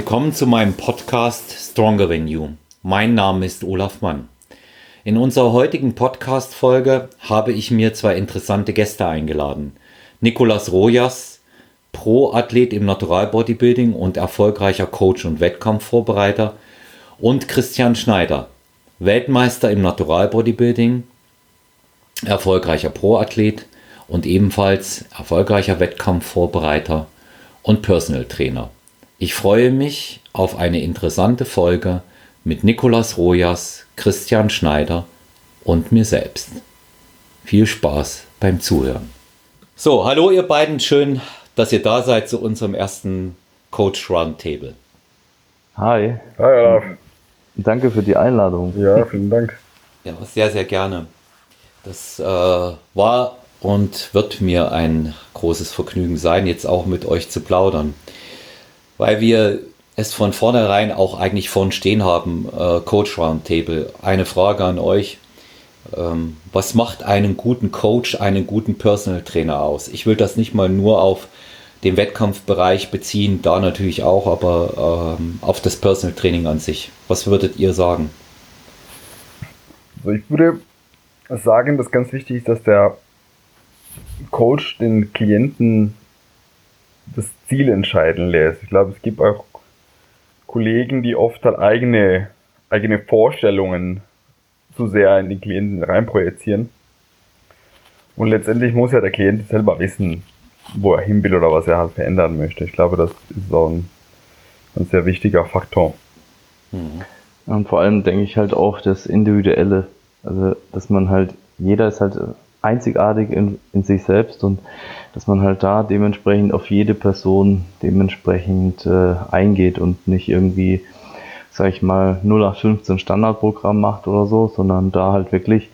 Willkommen zu meinem Podcast Stronger Than You. Mein Name ist Olaf Mann. In unserer heutigen Podcast-Folge habe ich mir zwei interessante Gäste eingeladen. Nikolas Rojas, Pro-Athlet im Natural Bodybuilding und erfolgreicher Coach und Wettkampfvorbereiter und Christian Schneider, Weltmeister im Natural Bodybuilding, erfolgreicher Pro-Athlet und ebenfalls erfolgreicher Wettkampfvorbereiter und Personal Trainer. Ich freue mich auf eine interessante Folge mit Nikolas Rojas, Christian Schneider und mir selbst. Viel Spaß beim Zuhören. So, hallo ihr beiden, schön, dass ihr da seid zu unserem ersten Coach Roundtable. Hi. Hi, Olaf. Danke für die Einladung. Ja, vielen Dank. Ja, sehr, sehr gerne. Das äh, war und wird mir ein großes Vergnügen sein, jetzt auch mit euch zu plaudern weil wir es von vornherein auch eigentlich von stehen haben, äh, Coach Roundtable. Eine Frage an euch. Ähm, was macht einen guten Coach, einen guten Personal Trainer aus? Ich will das nicht mal nur auf den Wettkampfbereich beziehen, da natürlich auch, aber ähm, auf das Personal Training an sich. Was würdet ihr sagen? Also ich würde sagen, dass ganz wichtig ist, dass der Coach den Klienten das Ziel entscheiden lässt. Ich glaube, es gibt auch Kollegen, die oft halt eigene, eigene Vorstellungen zu sehr in die Klienten reinprojizieren. Und letztendlich muss ja der Klient selber wissen, wo er hin will oder was er halt verändern möchte. Ich glaube, das ist auch ein, ein sehr wichtiger Faktor. Mhm. Und vor allem denke ich halt auch das Individuelle. Also, dass man halt, jeder ist halt einzigartig in, in sich selbst und dass man halt da dementsprechend auf jede Person dementsprechend äh, eingeht und nicht irgendwie, sag ich mal, 0815 Standardprogramm macht oder so, sondern da halt wirklich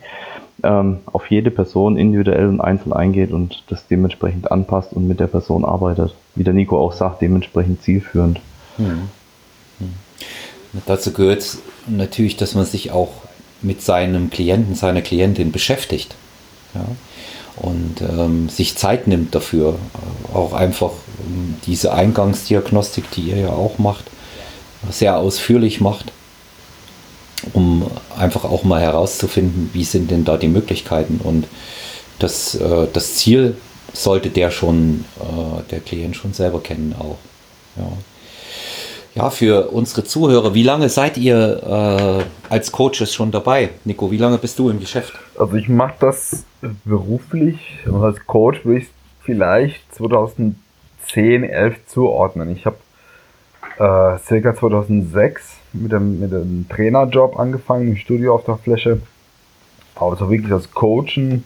ähm, auf jede Person individuell und einzeln eingeht und das dementsprechend anpasst und mit der Person arbeitet. Wie der Nico auch sagt, dementsprechend zielführend. Hm. Hm. Dazu gehört natürlich, dass man sich auch mit seinem Klienten, seiner Klientin beschäftigt. Ja? Und ähm, sich Zeit nimmt dafür, auch einfach ähm, diese Eingangsdiagnostik, die ihr ja auch macht, sehr ausführlich macht, um einfach auch mal herauszufinden, wie sind denn da die Möglichkeiten. Und das, äh, das Ziel sollte der schon, äh, der Klient schon selber kennen auch. Ja. Ja, für unsere Zuhörer, wie lange seid ihr äh, als Coaches schon dabei? Nico, wie lange bist du im Geschäft? Also ich mache das beruflich und als Coach würde ich vielleicht 2010, 11 zuordnen. Ich habe äh, circa 2006 mit dem, mit dem Trainerjob angefangen, im Studio auf der Fläche. Aber so wirklich als Coachen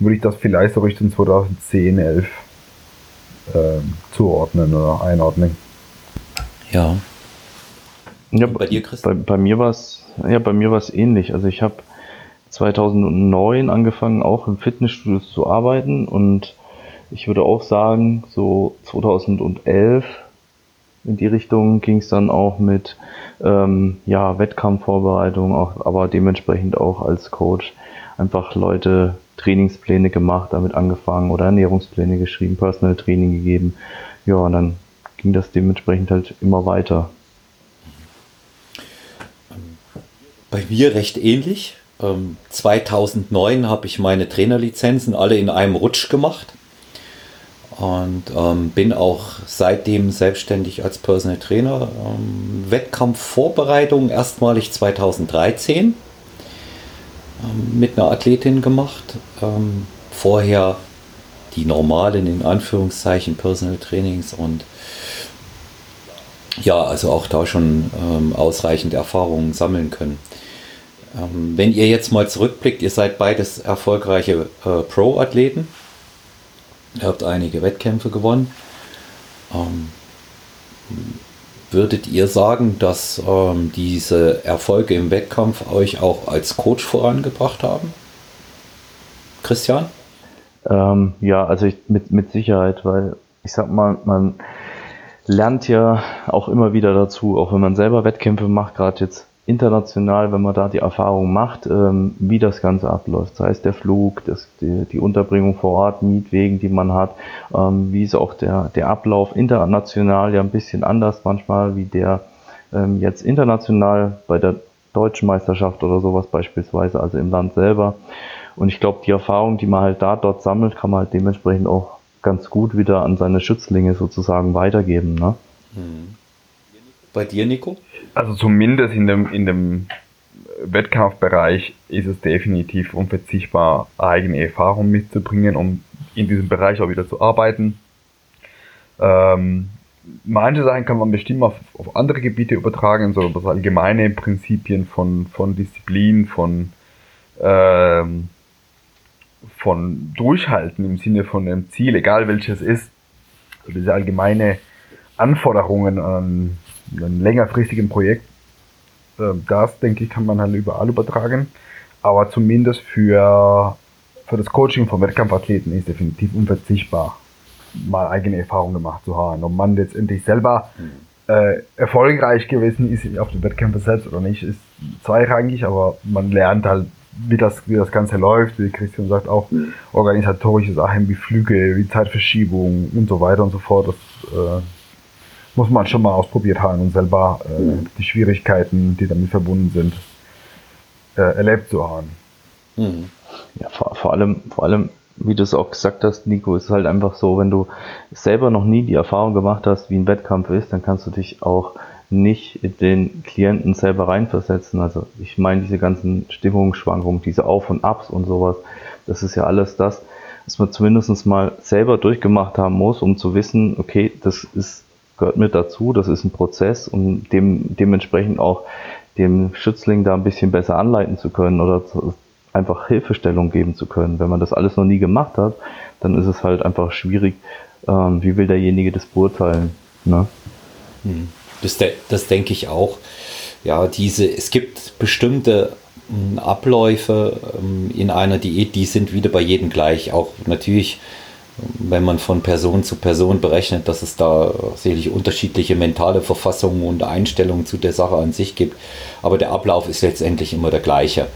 würde ich das vielleicht so Richtung 2010, 11 äh, zuordnen oder einordnen. Ja. ja bei dir, Chris? Bei, bei mir war es ja, bei mir war es ähnlich. Also ich habe 2009 angefangen, auch im Fitnessstudio zu arbeiten und ich würde auch sagen, so 2011 in die Richtung ging es dann auch mit ähm, ja, Wettkampfvorbereitung, auch, aber dementsprechend auch als Coach einfach Leute Trainingspläne gemacht, damit angefangen oder Ernährungspläne geschrieben, Personal Training gegeben. Ja, und dann ging das dementsprechend halt immer weiter. Bei mir recht ähnlich. 2009 ähm, habe ich meine Trainerlizenzen alle in einem Rutsch gemacht und ähm, bin auch seitdem selbstständig als Personal Trainer. Ähm, Wettkampfvorbereitung erstmalig 2013 ähm, mit einer Athletin gemacht. Vorher die normalen, in Anführungszeichen, Personal Trainings und ja, also auch da schon ähm, ausreichend Erfahrungen sammeln können. Ähm, wenn ihr jetzt mal zurückblickt, ihr seid beides erfolgreiche äh, Pro-Athleten. Ihr habt einige Wettkämpfe gewonnen. Ähm, würdet ihr sagen, dass ähm, diese Erfolge im Wettkampf euch auch als Coach vorangebracht haben? Christian? Ähm, ja, also ich, mit, mit Sicherheit, weil ich sag mal, man lernt ja auch immer wieder dazu, auch wenn man selber Wettkämpfe macht, gerade jetzt international, wenn man da die Erfahrung macht, ähm, wie das Ganze abläuft. Sei es der Flug, das, die, die Unterbringung vor Ort, Mietwegen, die man hat, ähm, wie ist auch der, der Ablauf international ja ein bisschen anders manchmal, wie der ähm, jetzt international bei der deutschen Meisterschaft oder sowas beispielsweise, also im Land selber. Und ich glaube, die Erfahrung, die man halt da dort sammelt, kann man halt dementsprechend auch ganz gut wieder an seine Schützlinge sozusagen weitergeben. Ne? Hm. Bei dir, Nico? Also zumindest in dem, in dem Wettkampfbereich ist es definitiv unverzichtbar, eigene Erfahrung mitzubringen, um in diesem Bereich auch wieder zu arbeiten. Ähm, manche Sachen kann man bestimmt auf, auf andere Gebiete übertragen, so das allgemeine Prinzipien von, von Disziplin, von, ähm, von Durchhalten im Sinne von einem Ziel, egal welches ist. Also diese allgemeine Anforderungen an einem längerfristigen Projekt, äh, das denke ich, kann man halt überall übertragen. Aber zumindest für, für das Coaching von Wettkampfathleten ist definitiv unverzichtbar, mal eigene Erfahrungen gemacht zu haben. Ob man letztendlich selber äh, erfolgreich gewesen ist auf den Wettkämpfen selbst oder nicht, ist zweirangig, aber man lernt halt, wie das, wie das Ganze läuft, wie Christian sagt, auch organisatorische Sachen wie Flüge, wie Zeitverschiebung und so weiter und so fort. Das äh, muss man schon mal ausprobiert haben und selber äh, mhm. die Schwierigkeiten, die damit verbunden sind, äh, erlebt zu haben. Mhm. Ja, vor, vor, allem, vor allem, wie du es auch gesagt hast, Nico, ist es halt einfach so, wenn du selber noch nie die Erfahrung gemacht hast, wie ein Wettkampf ist, dann kannst du dich auch nicht den Klienten selber reinversetzen. Also ich meine, diese ganzen Stimmungsschwankungen, diese Auf und Abs und sowas, das ist ja alles das, was man zumindest mal selber durchgemacht haben muss, um zu wissen, okay, das ist gehört mit dazu. Das ist ein Prozess, um dem, dementsprechend auch dem Schützling da ein bisschen besser anleiten zu können oder zu, einfach Hilfestellung geben zu können. Wenn man das alles noch nie gemacht hat, dann ist es halt einfach schwierig, ähm, wie will derjenige das beurteilen. Ne? Hm. Das, das denke ich auch. Ja, diese, es gibt bestimmte hm, Abläufe ähm, in einer Diät, die sind wieder bei jedem gleich. Auch natürlich wenn man von Person zu Person berechnet, dass es da sicherlich unterschiedliche mentale Verfassungen und Einstellungen zu der Sache an sich gibt. Aber der Ablauf ist letztendlich immer der gleiche.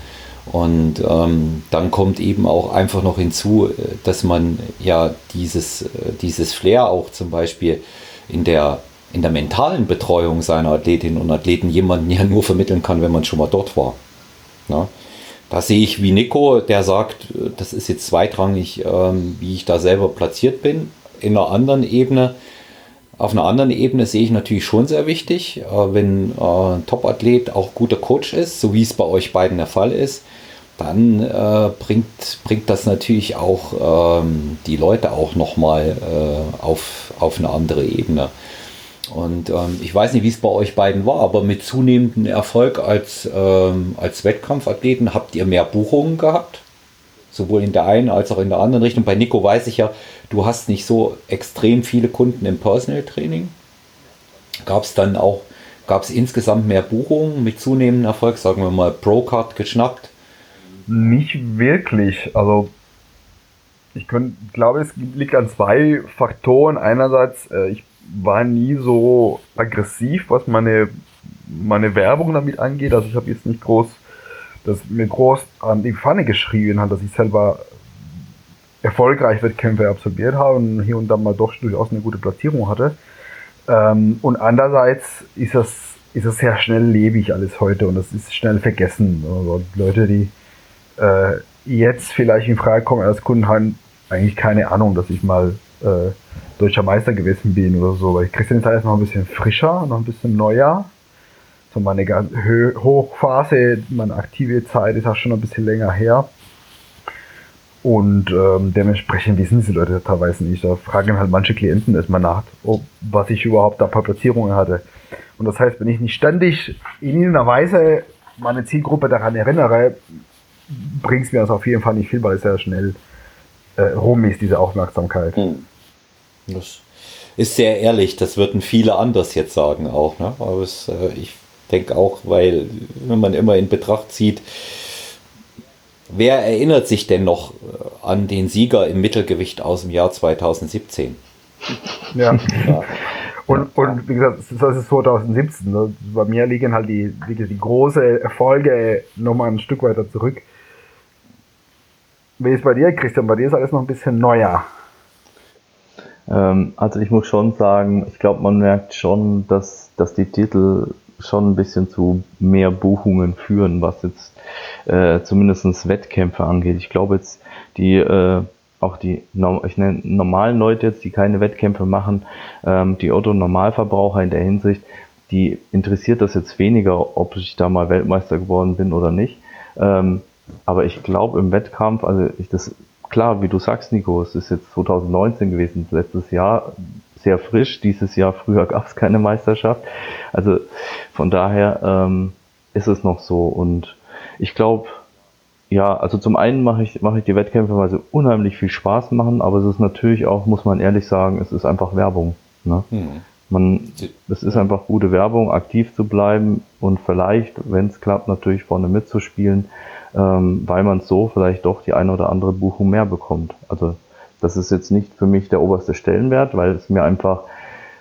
Und ähm, dann kommt eben auch einfach noch hinzu, dass man ja dieses, dieses Flair auch zum Beispiel in der, in der mentalen Betreuung seiner Athletinnen und Athleten jemanden ja nur vermitteln kann, wenn man schon mal dort war. Ja? Da sehe ich wie Nico, der sagt, das ist jetzt zweitrangig, ähm, wie ich da selber platziert bin. In einer anderen Ebene, auf einer anderen Ebene sehe ich natürlich schon sehr wichtig, äh, wenn äh, ein Top-Athlet auch guter Coach ist, so wie es bei euch beiden der Fall ist, dann äh, bringt, bringt das natürlich auch ähm, die Leute auch nochmal auf, auf eine andere Ebene. Und ähm, ich weiß nicht, wie es bei euch beiden war, aber mit zunehmendem Erfolg als, ähm, als Wettkampfathleten habt ihr mehr Buchungen gehabt? Sowohl in der einen als auch in der anderen Richtung. Bei Nico weiß ich ja, du hast nicht so extrem viele Kunden im Personal Training. Gab es dann auch, gab es insgesamt mehr Buchungen mit zunehmendem Erfolg, sagen wir mal Pro-Card geschnappt? Nicht wirklich. Also ich könnt, glaube, es liegt an zwei Faktoren. Einerseits, äh, ich war nie so aggressiv, was meine, meine Werbung damit angeht. Also ich habe jetzt nicht groß, das mir groß an die Pfanne geschrieben hat, dass ich selber erfolgreich Wettkämpfe absolviert habe und hier und da mal doch durchaus eine gute Platzierung hatte. Ähm, und andererseits ist das, ist das sehr schnell lebig alles heute und das ist schnell vergessen. Also Leute, die äh, jetzt vielleicht in Frage kommen als Kunden, haben eigentlich keine Ahnung, dass ich mal äh, deutscher Meister gewesen bin oder so. Weil Christian ist noch ein bisschen frischer, noch ein bisschen neuer. So meine Hochphase, meine aktive Zeit ist auch schon ein bisschen länger her. Und ähm, dementsprechend wissen diese Leute teilweise nicht. Da fragen halt manche Klienten erstmal nach, ob, was ich überhaupt da paar Platzierungen hatte. Und das heißt, wenn ich nicht ständig in irgendeiner Weise meine Zielgruppe daran erinnere, bringt es mir das auf jeden Fall nicht viel, weil es sehr schnell äh, rum ist, diese Aufmerksamkeit. Hm. Das ist sehr ehrlich, das würden viele anders jetzt sagen auch. Ne? Aber es, äh, ich denke auch, weil wenn man immer in Betracht zieht, wer erinnert sich denn noch äh, an den Sieger im Mittelgewicht aus dem Jahr 2017? Ja. ja. Und, und wie gesagt, das ist 2017. Ne? Bei mir liegen halt die, die große Erfolge nochmal ein Stück weiter zurück. Wie ist bei dir, Christian? Bei dir ist alles noch ein bisschen neuer. Ähm, also ich muss schon sagen, ich glaube, man merkt schon, dass, dass die Titel schon ein bisschen zu mehr Buchungen führen, was jetzt äh, zumindest Wettkämpfe angeht. Ich glaube jetzt, die äh, auch die ich nenne normalen Leute jetzt, die keine Wettkämpfe machen, ähm, die Otto-Normalverbraucher in der Hinsicht, die interessiert das jetzt weniger, ob ich da mal Weltmeister geworden bin oder nicht. Ähm, aber ich glaube im Wettkampf, also ich das klar, wie du sagst, Nico, es ist jetzt 2019 gewesen, letztes Jahr sehr frisch. Dieses Jahr früher gab es keine Meisterschaft. Also von daher ähm, ist es noch so. Und ich glaube, ja, also zum einen mache ich, mache ich die Wettkämpfe, weil sie unheimlich viel Spaß machen, aber es ist natürlich auch, muss man ehrlich sagen, es ist einfach Werbung. Ne? Hm. Man, es ist einfach gute Werbung, aktiv zu bleiben und vielleicht, wenn es klappt, natürlich vorne mitzuspielen, ähm, weil man so vielleicht doch die eine oder andere Buchung mehr bekommt. Also das ist jetzt nicht für mich der oberste Stellenwert, weil es mir einfach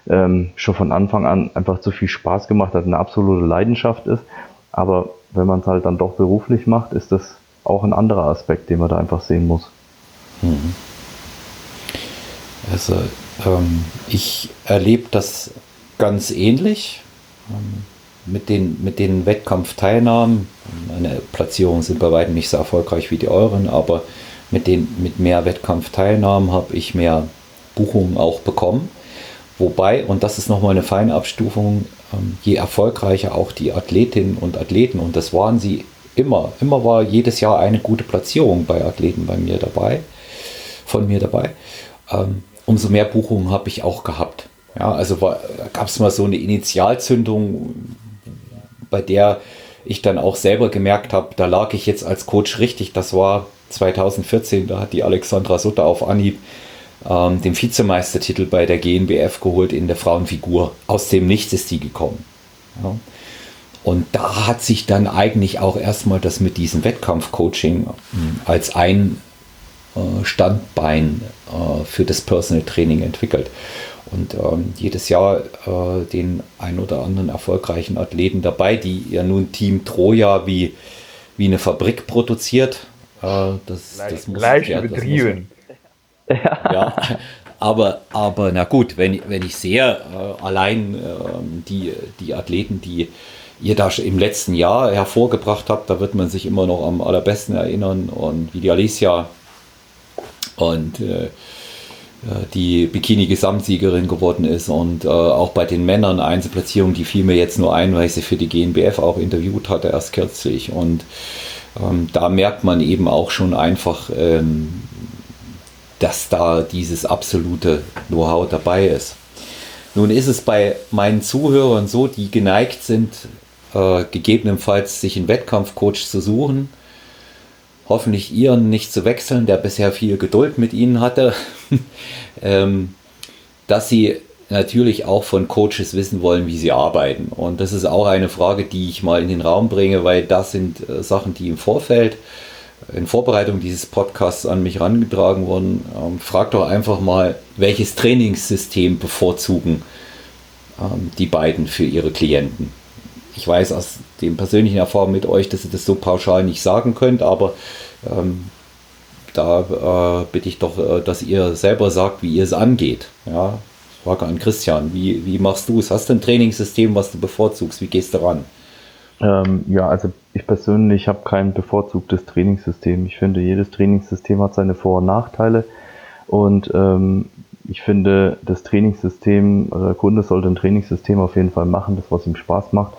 ähm, schon von Anfang an einfach zu viel Spaß gemacht hat, eine absolute Leidenschaft ist. Aber wenn man es halt dann doch beruflich macht, ist das auch ein anderer Aspekt, den man da einfach sehen muss. Mhm. Also ähm, ich erlebe das ganz ähnlich ähm, mit, den, mit den Wettkampfteilnahmen. Meine Platzierungen sind bei weitem nicht so erfolgreich wie die euren, aber mit, den, mit mehr Wettkampfteilnahmen habe ich mehr Buchungen auch bekommen. Wobei, und das ist nochmal eine feine Abstufung, ähm, je erfolgreicher auch die Athletinnen und Athleten, und das waren sie immer, immer war jedes Jahr eine gute Platzierung bei Athleten bei mir dabei, von mir dabei, ähm, umso mehr Buchungen habe ich auch gehabt. Ja, also gab es mal so eine Initialzündung, bei der ich dann auch selber gemerkt habe, da lag ich jetzt als Coach richtig. Das war 2014, da hat die Alexandra Sutter auf Anhieb ähm, den Vizemeistertitel bei der GNBF geholt in der Frauenfigur. Aus dem Nichts ist die gekommen. Ja. Und da hat sich dann eigentlich auch erstmal das mit diesem Wettkampfcoaching ähm, als ein äh, Standbein äh, für das Personal Training entwickelt. Und ähm, jedes Jahr äh, den ein oder anderen erfolgreichen Athleten dabei, die ja nun Team Troja wie, wie eine Fabrik produziert. Äh, das, leicht, das muss leicht ja, übertrieben. Muss, ja, aber, aber na gut, wenn, wenn ich sehe, äh, allein ähm, die, die Athleten, die ihr da im letzten Jahr hervorgebracht habt, da wird man sich immer noch am allerbesten erinnern und wie die Alicia und äh die Bikini-Gesamtsiegerin geworden ist und äh, auch bei den Männern Einzelplatzierung, die fiel mir jetzt nur ein, weil ich sie für die GNBF auch interviewt hatte, erst kürzlich. Und ähm, da merkt man eben auch schon einfach, ähm, dass da dieses absolute Know-how dabei ist. Nun ist es bei meinen Zuhörern so, die geneigt sind, äh, gegebenenfalls sich einen Wettkampfcoach zu suchen. Hoffentlich ihren nicht zu wechseln, der bisher viel Geduld mit ihnen hatte. ähm, dass sie natürlich auch von Coaches wissen wollen, wie sie arbeiten. Und das ist auch eine Frage, die ich mal in den Raum bringe, weil das sind äh, Sachen, die im Vorfeld in Vorbereitung dieses Podcasts an mich herangetragen wurden. Ähm, frag doch einfach mal, welches Trainingssystem bevorzugen ähm, die beiden für ihre Klienten ich weiß aus den persönlichen Erfahrungen mit euch, dass ihr das so pauschal nicht sagen könnt, aber ähm, da äh, bitte ich doch, äh, dass ihr selber sagt, wie ihr es angeht. Ja, Frage an Christian, wie, wie machst du es? Hast du ein Trainingssystem, was du bevorzugst? Wie gehst du ran? Ähm, ja, also ich persönlich habe kein bevorzugtes Trainingssystem. Ich finde, jedes Trainingssystem hat seine Vor- und Nachteile. Und ähm, ich finde, das Trainingssystem, also der Kunde sollte ein Trainingssystem auf jeden Fall machen, das was ihm Spaß macht.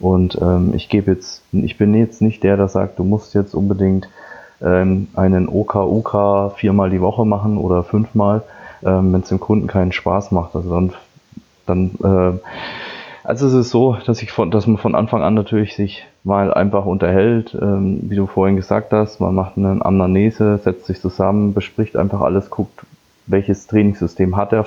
Und ähm, ich gebe jetzt, ich bin jetzt nicht der, der sagt, du musst jetzt unbedingt ähm, einen OK-UK viermal die Woche machen oder fünfmal, ähm, wenn es dem Kunden keinen Spaß macht. Also dann, dann äh, also es ist so, dass ich von, dass man von Anfang an natürlich sich mal einfach unterhält, ähm, wie du vorhin gesagt hast, man macht eine Anamnese, setzt sich zusammen, bespricht einfach alles, guckt, welches Trainingssystem hat er,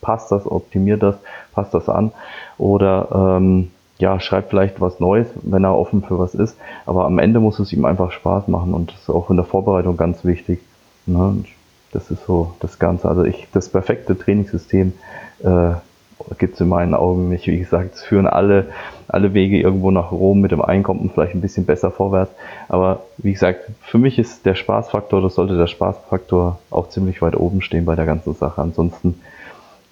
passt das, optimiert das, passt das an oder ähm, ja, schreibt vielleicht was Neues, wenn er offen für was ist. Aber am Ende muss es ihm einfach Spaß machen und das ist auch in der Vorbereitung ganz wichtig. Ne? Das ist so das Ganze. Also ich, das perfekte Trainingssystem äh, gibt es in meinen Augen nicht. Wie gesagt, es führen alle, alle Wege irgendwo nach Rom mit dem Einkommen vielleicht ein bisschen besser vorwärts. Aber wie gesagt, für mich ist der Spaßfaktor, das sollte der Spaßfaktor auch ziemlich weit oben stehen bei der ganzen Sache. Ansonsten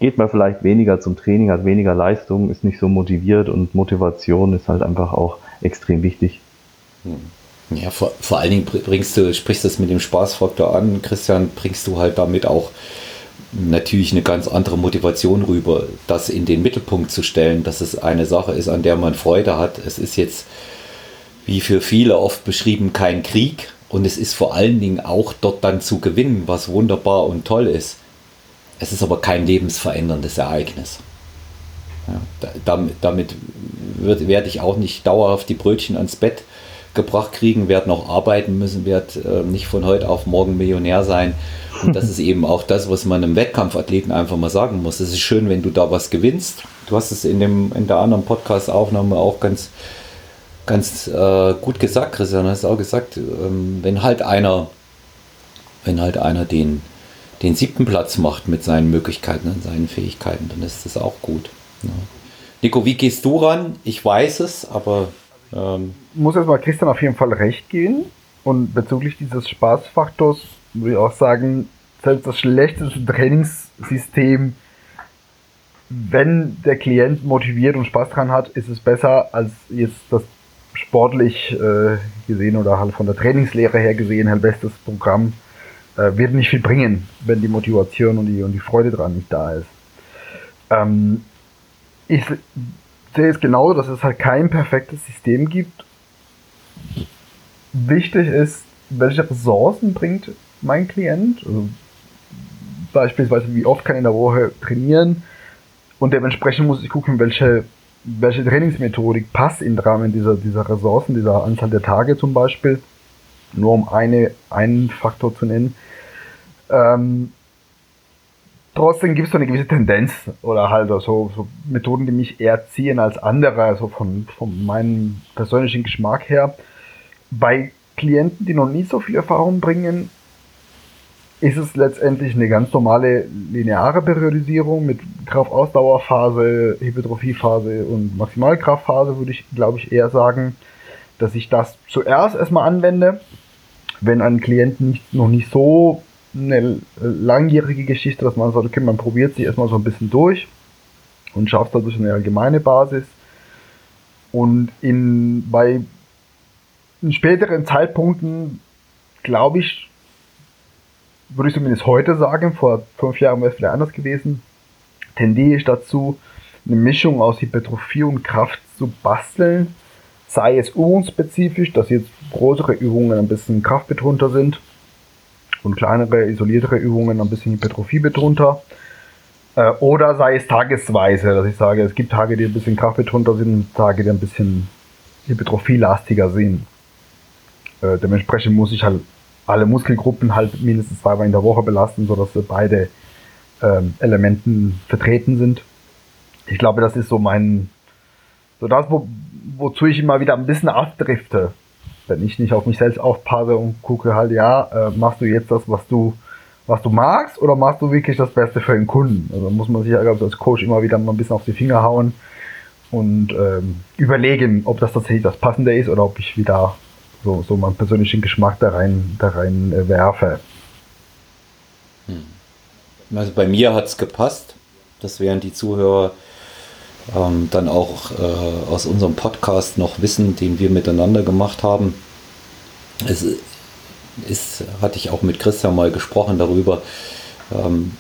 geht man vielleicht weniger zum Training, hat weniger Leistung, ist nicht so motiviert und Motivation ist halt einfach auch extrem wichtig. Ja, vor, vor allen Dingen bringst du, sprichst das mit dem Spaßfaktor an, Christian, bringst du halt damit auch natürlich eine ganz andere Motivation rüber, das in den Mittelpunkt zu stellen, dass es eine Sache ist, an der man Freude hat. Es ist jetzt, wie für viele oft beschrieben, kein Krieg und es ist vor allen Dingen auch dort dann zu gewinnen, was wunderbar und toll ist. Es ist aber kein lebensveränderndes Ereignis. Ja, damit, damit wird, werde ich auch nicht dauerhaft die Brötchen ans Bett gebracht kriegen, werde noch arbeiten müssen, werde äh, nicht von heute auf morgen Millionär sein. Und das ist eben auch das, was man einem Wettkampfathleten einfach mal sagen muss. Es ist schön, wenn du da was gewinnst. Du hast es in, dem, in der anderen Podcast-Aufnahme auch ganz, ganz äh, gut gesagt, Christian. Du hast auch gesagt, ähm, wenn halt einer, wenn halt einer den, den siebten Platz macht mit seinen Möglichkeiten und seinen Fähigkeiten, dann ist das auch gut. Ja. Nico, wie gehst du ran? Ich weiß es, aber ähm, muss erstmal Christian auf jeden Fall recht gehen. Und bezüglich dieses Spaßfaktors würde ich auch sagen, selbst das schlechteste Trainingssystem, wenn der Klient motiviert und Spaß dran hat, ist es besser als jetzt das sportlich äh, gesehen oder halt von der Trainingslehre her gesehen halt bestes Programm äh, wird nicht viel bringen, wenn die Motivation und die, und die Freude dran nicht da ist. Ähm, ich sehe es genau, dass es halt kein perfektes System gibt. Wichtig ist, welche Ressourcen bringt mein Klient. Also beispielsweise, wie oft kann ich in der Woche trainieren. Und dementsprechend muss ich gucken, welche, welche Trainingsmethodik passt im Rahmen dieser, dieser Ressourcen, dieser Anzahl der Tage zum Beispiel. Nur um eine, einen Faktor zu nennen. Ähm, trotzdem gibt es so eine gewisse Tendenz oder halt so, so Methoden, die mich eher ziehen als andere, also von, von meinem persönlichen Geschmack her. Bei Klienten, die noch nie so viel Erfahrung bringen, ist es letztendlich eine ganz normale lineare Periodisierung mit Kraftausdauerphase, Hypertrophiephase und Maximalkraftphase, würde ich, glaube ich, eher sagen, dass ich das zuerst erstmal anwende, wenn ein Klient nicht, noch nicht so eine langjährige Geschichte, dass man sagt, okay, man probiert sich erstmal so ein bisschen durch und schafft dadurch eine allgemeine Basis. Und in, bei in späteren Zeitpunkten, glaube ich, würde ich zumindest heute sagen, vor fünf Jahren wäre es vielleicht anders gewesen, tendiere ich dazu, eine Mischung aus Hypertrophie und Kraft zu basteln. Sei es übungsspezifisch, dass jetzt größere Übungen ein bisschen kraftbetonter sind und kleinere, isoliertere Übungen ein bisschen Hypertrophie betonter. Äh, oder sei es tagesweise, dass ich sage, es gibt Tage, die ein bisschen kraftbetonter sind und Tage, die ein bisschen hypertrophielastiger sind. Äh, dementsprechend muss ich halt alle Muskelgruppen halt mindestens zweimal in der Woche belasten, sodass beide ähm, Elementen vertreten sind. Ich glaube, das ist so mein, so das, wo, wozu ich immer wieder ein bisschen abdrifte wenn ich nicht auf mich selbst aufpasse und gucke halt, ja, äh, machst du jetzt das, was du, was du magst, oder machst du wirklich das Beste für den Kunden? Also muss man sich ja, als Coach immer wieder mal ein bisschen auf die Finger hauen und ähm, überlegen, ob das tatsächlich das Passende ist oder ob ich wieder so, so meinen persönlichen Geschmack da rein, da rein äh, werfe. Hm. Also bei mir hat es gepasst. Das wären die Zuhörer ähm, dann auch äh, aus unserem Podcast noch wissen, den wir miteinander gemacht haben. Es ist, hatte ich auch mit Christian mal gesprochen darüber, ähm,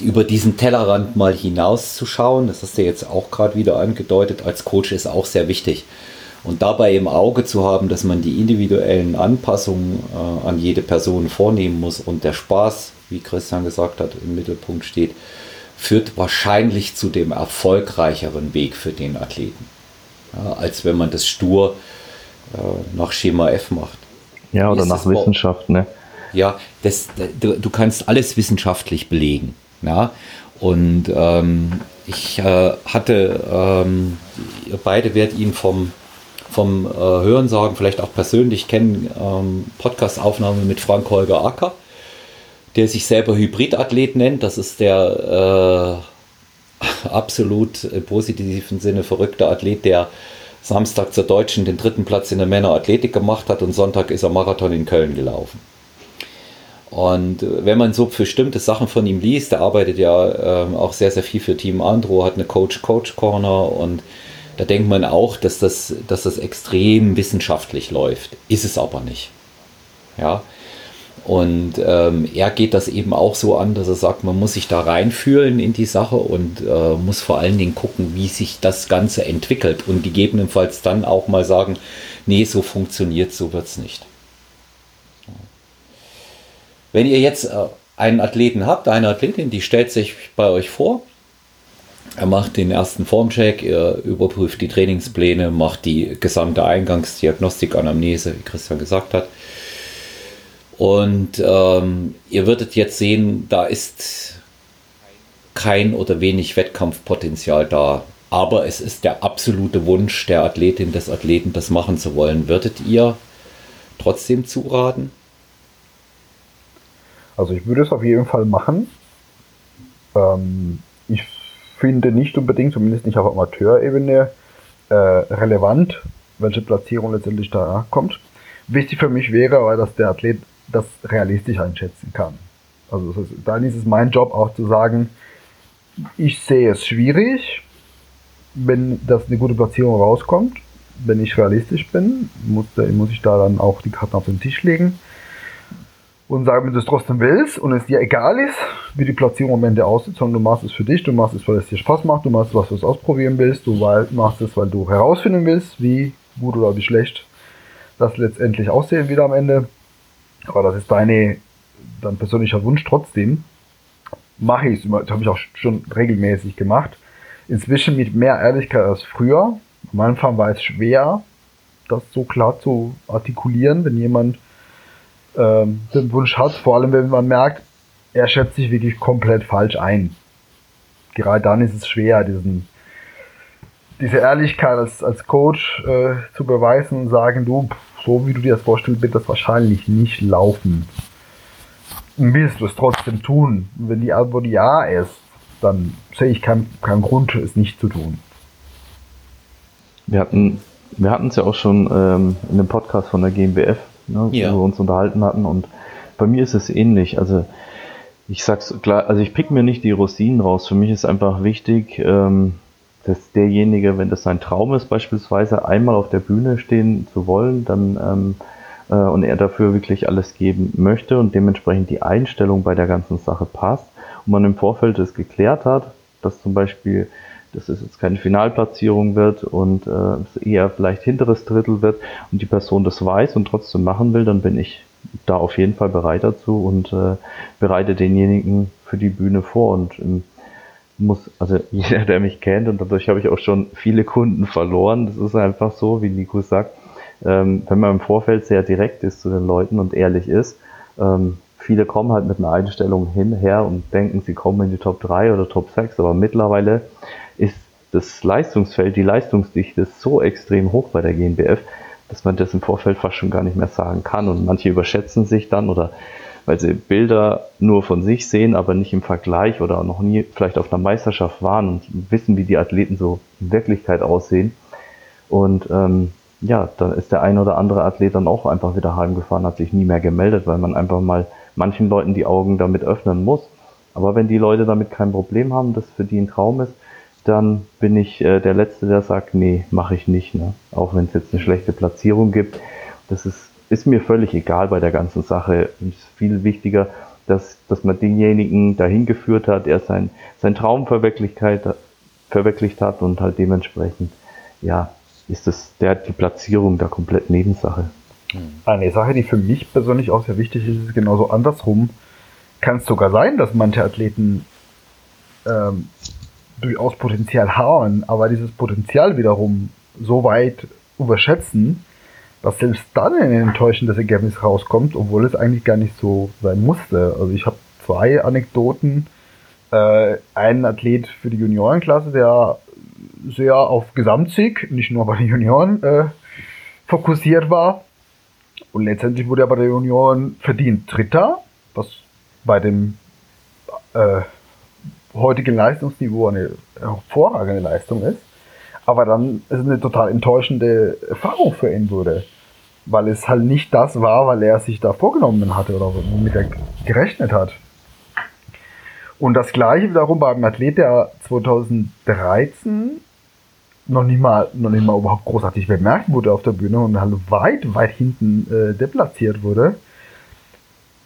über diesen Tellerrand mal hinauszuschauen. Das hast du jetzt auch gerade wieder angedeutet. Als Coach ist auch sehr wichtig. Und dabei im Auge zu haben, dass man die individuellen Anpassungen äh, an jede Person vornehmen muss und der Spaß, wie Christian gesagt hat, im Mittelpunkt steht führt wahrscheinlich zu dem erfolgreicheren Weg für den Athleten, ja, als wenn man das stur äh, nach Schema F macht. Ja, oder nach Wissenschaft, ne? Ja, das, du, du, kannst alles wissenschaftlich belegen. Ja? Und ähm, ich äh, hatte, ähm, ihr beide werdet ihn vom, vom äh, Hörensagen vielleicht auch persönlich kennen, ähm, Podcast-Aufnahme mit Frank Holger Acker der sich selber Hybridathlet nennt. Das ist der absolut im positiven Sinne verrückter Athlet, der Samstag zur Deutschen den dritten Platz in der Männerathletik gemacht hat und Sonntag ist er Marathon in Köln gelaufen. Und äh, wenn man so bestimmte Sachen von ihm liest, er arbeitet ja ähm, auch sehr, sehr viel für Team Andro, hat eine Coach-Coach-Corner und da denkt man auch, dass das, dass das extrem wissenschaftlich läuft. Ist es aber nicht. Ja. Und ähm, er geht das eben auch so an, dass er sagt, man muss sich da reinfühlen in die Sache und äh, muss vor allen Dingen gucken, wie sich das Ganze entwickelt und gegebenenfalls dann auch mal sagen, nee, so funktioniert, so wird es nicht. Wenn ihr jetzt äh, einen Athleten habt, eine Athletin, die stellt sich bei euch vor, er macht den ersten Formcheck, er überprüft die Trainingspläne, macht die gesamte Eingangsdiagnostik, Anamnese, wie Christian gesagt hat. Und ähm, ihr würdet jetzt sehen, da ist kein oder wenig Wettkampfpotenzial da. Aber es ist der absolute Wunsch der Athletin, des Athleten, das machen zu wollen. Würdet ihr trotzdem zuraten? Also ich würde es auf jeden Fall machen. Ähm, ich finde nicht unbedingt, zumindest nicht auf Amateurebene, äh, relevant, welche Platzierung letztendlich da kommt. Wichtig für mich wäre aber, dass der Athlet das realistisch einschätzen kann. Also das heißt, dann ist es mein Job auch zu sagen, ich sehe es schwierig, wenn das eine gute Platzierung rauskommt. Wenn ich realistisch bin, muss, muss ich da dann auch die Karten auf den Tisch legen und sagen, wenn du es trotzdem willst und es dir egal ist, wie die Platzierung am Ende aussieht, sondern du machst es für dich, du machst es, weil es dir Spaß macht, du machst was, was du ausprobieren willst, du machst es, weil du herausfinden willst, wie gut oder wie schlecht das letztendlich aussehen wird am Ende. Aber das ist deine, dein persönlicher Wunsch trotzdem. Mache ich es, das habe ich auch schon regelmäßig gemacht. Inzwischen mit mehr Ehrlichkeit als früher. Am Anfang war es schwer, das so klar zu artikulieren, wenn jemand ähm, den Wunsch hat, vor allem wenn man merkt, er schätzt sich wirklich komplett falsch ein. Gerade dann ist es schwer, diesen, diese Ehrlichkeit als, als Coach äh, zu beweisen und sagen, du, so wie du dir das vorstellst, wird das wahrscheinlich nicht laufen. Willst du es trotzdem tun? wenn die Antwort ja ist, dann sehe ich keinen kein Grund, es nicht zu tun. Wir hatten wir hatten es ja auch schon ähm, in dem Podcast von der GmbF ne, ja. wo wir uns unterhalten hatten. Und bei mir ist es ähnlich. Also ich sag's klar, also ich pick mir nicht die Rosinen raus. Für mich ist einfach wichtig, ähm, dass derjenige, wenn das sein Traum ist, beispielsweise einmal auf der Bühne stehen zu wollen, dann ähm, äh, und er dafür wirklich alles geben möchte und dementsprechend die Einstellung bei der ganzen Sache passt und man im Vorfeld es geklärt hat, dass zum Beispiel dass es jetzt keine Finalplatzierung wird und äh, eher vielleicht hinteres Drittel wird und die Person das weiß und trotzdem machen will, dann bin ich da auf jeden Fall bereit dazu und äh, bereite denjenigen für die Bühne vor und ähm, muss, also jeder, der mich kennt und dadurch habe ich auch schon viele Kunden verloren, das ist einfach so, wie Nico sagt, ähm, wenn man im Vorfeld sehr direkt ist zu den Leuten und ehrlich ist, ähm, viele kommen halt mit einer Einstellung hinher und denken, sie kommen in die Top 3 oder Top 6, aber mittlerweile ist das Leistungsfeld, die Leistungsdichte so extrem hoch bei der GNBF, dass man das im Vorfeld fast schon gar nicht mehr sagen kann. Und manche überschätzen sich dann oder weil sie Bilder nur von sich sehen, aber nicht im Vergleich oder noch nie vielleicht auf einer Meisterschaft waren und wissen, wie die Athleten so in Wirklichkeit aussehen. Und ähm, ja, dann ist der ein oder andere Athlet dann auch einfach wieder heimgefahren, hat sich nie mehr gemeldet, weil man einfach mal manchen Leuten die Augen damit öffnen muss. Aber wenn die Leute damit kein Problem haben, das für die ein Traum ist, dann bin ich äh, der Letzte, der sagt, nee, mache ich nicht. Ne? Auch wenn es jetzt eine schlechte Platzierung gibt. Das ist, ist mir völlig egal bei der ganzen Sache. Es ist viel wichtiger, dass, dass man denjenigen dahin geführt hat, er sein, sein Traum verwirklicht, hat und halt dementsprechend, ja, ist das der, die Platzierung da komplett Nebensache. Eine Sache, die für mich persönlich auch sehr wichtig ist, ist genauso andersrum. Kann es sogar sein, dass manche Athleten ähm, durchaus Potenzial haben, aber dieses Potenzial wiederum so weit überschätzen, dass selbst dann ein enttäuschendes Ergebnis rauskommt, obwohl es eigentlich gar nicht so sein musste. Also ich habe zwei Anekdoten. Äh, ein Athlet für die Juniorenklasse, der sehr auf Gesamtsieg, nicht nur bei den Junioren, äh, fokussiert war. Und letztendlich wurde er bei den Junioren verdient Dritter, was bei dem äh, heutigen Leistungsniveau eine hervorragende Leistung ist, aber dann ist es eine total enttäuschende Erfahrung für ihn wurde, weil es halt nicht das war, weil er sich da vorgenommen hatte oder womit er gerechnet hat. Und das gleiche wiederum beim Athlet, der 2013 noch nicht mal, noch nicht mal überhaupt großartig bemerkt wurde auf der Bühne und halt weit, weit hinten äh, deplatziert wurde.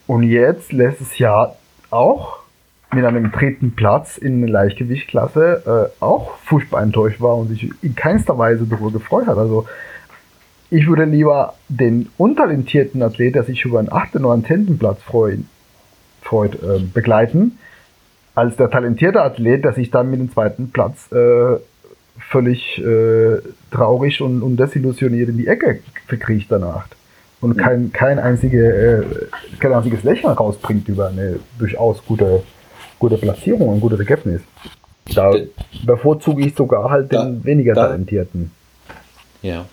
Und jetzt letztes Jahr auch mit einem dritten Platz in der Leichtgewichtsklasse äh, auch furchtbar enttäuscht war und sich in keinster Weise darüber gefreut hat. Also ich würde lieber den untalentierten Athlet, der sich über einen 8. oder 9. Platz freut, freut äh, begleiten, als der talentierte Athlet, der sich dann mit dem zweiten Platz äh, völlig äh, traurig und, und desillusioniert in die Ecke verkriecht danach. Und kein, kein, einzige, äh, kein einziges Lächeln rausbringt über eine durchaus gute, gute Platzierung und gutes Ergebnis. Da bevorzuge ich sogar halt da, den weniger da, talentierten. Ja.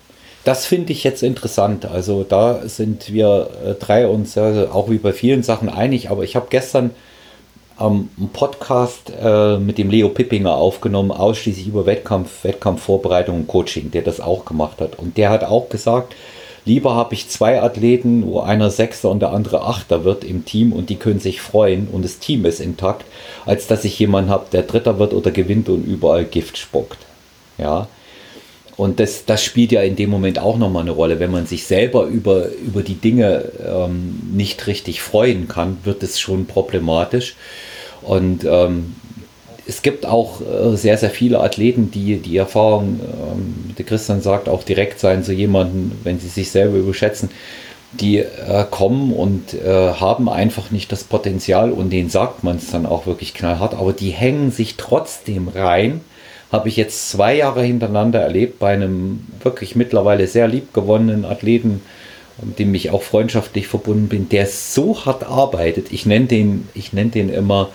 Das finde ich jetzt interessant. Also da sind wir äh, drei uns äh, auch wie bei vielen Sachen einig, aber ich habe gestern ähm, einen Podcast äh, mit dem Leo Pippinger aufgenommen, ausschließlich über Wettkampf, Wettkampfvorbereitung und Coaching, der das auch gemacht hat. Und der hat auch gesagt, lieber habe ich zwei Athleten, wo einer Sechster und der andere Achter wird im Team und die können sich freuen und das Team ist intakt, als dass ich jemanden habe, der Dritter wird oder gewinnt und überall Gift spuckt. Ja. Und das, das spielt ja in dem Moment auch nochmal eine Rolle. Wenn man sich selber über, über die Dinge ähm, nicht richtig freuen kann, wird es schon problematisch. Und ähm, es gibt auch äh, sehr, sehr viele Athleten, die die Erfahrung, ähm, der Christian sagt, auch direkt sein zu jemandem, wenn sie sich selber überschätzen, die äh, kommen und äh, haben einfach nicht das Potenzial und denen sagt man es dann auch wirklich knallhart, aber die hängen sich trotzdem rein habe ich jetzt zwei Jahre hintereinander erlebt bei einem wirklich mittlerweile sehr liebgewonnenen Athleten, mit dem ich auch freundschaftlich verbunden bin, der so hart arbeitet. Ich nenne den, ich nenne den immer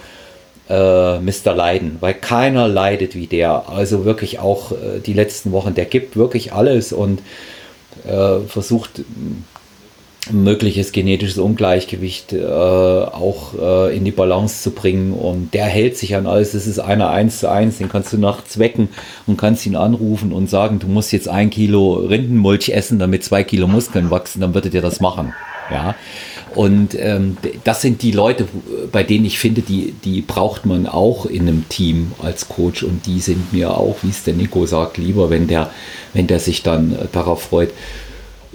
äh, Mr. Leiden, weil keiner leidet wie der. Also wirklich auch äh, die letzten Wochen, der gibt wirklich alles und äh, versucht mögliches genetisches Ungleichgewicht äh, auch äh, in die Balance zu bringen. Und der hält sich an alles. Das ist einer eins zu eins, den kannst du nachts wecken und kannst ihn anrufen und sagen, du musst jetzt ein Kilo Rindenmulch essen, damit zwei Kilo Muskeln wachsen, dann würde dir das machen. Ja. Und ähm, das sind die Leute, bei denen ich finde, die, die braucht man auch in einem Team als Coach und die sind mir auch, wie es der Nico sagt, lieber, wenn der, wenn der sich dann äh, darauf freut.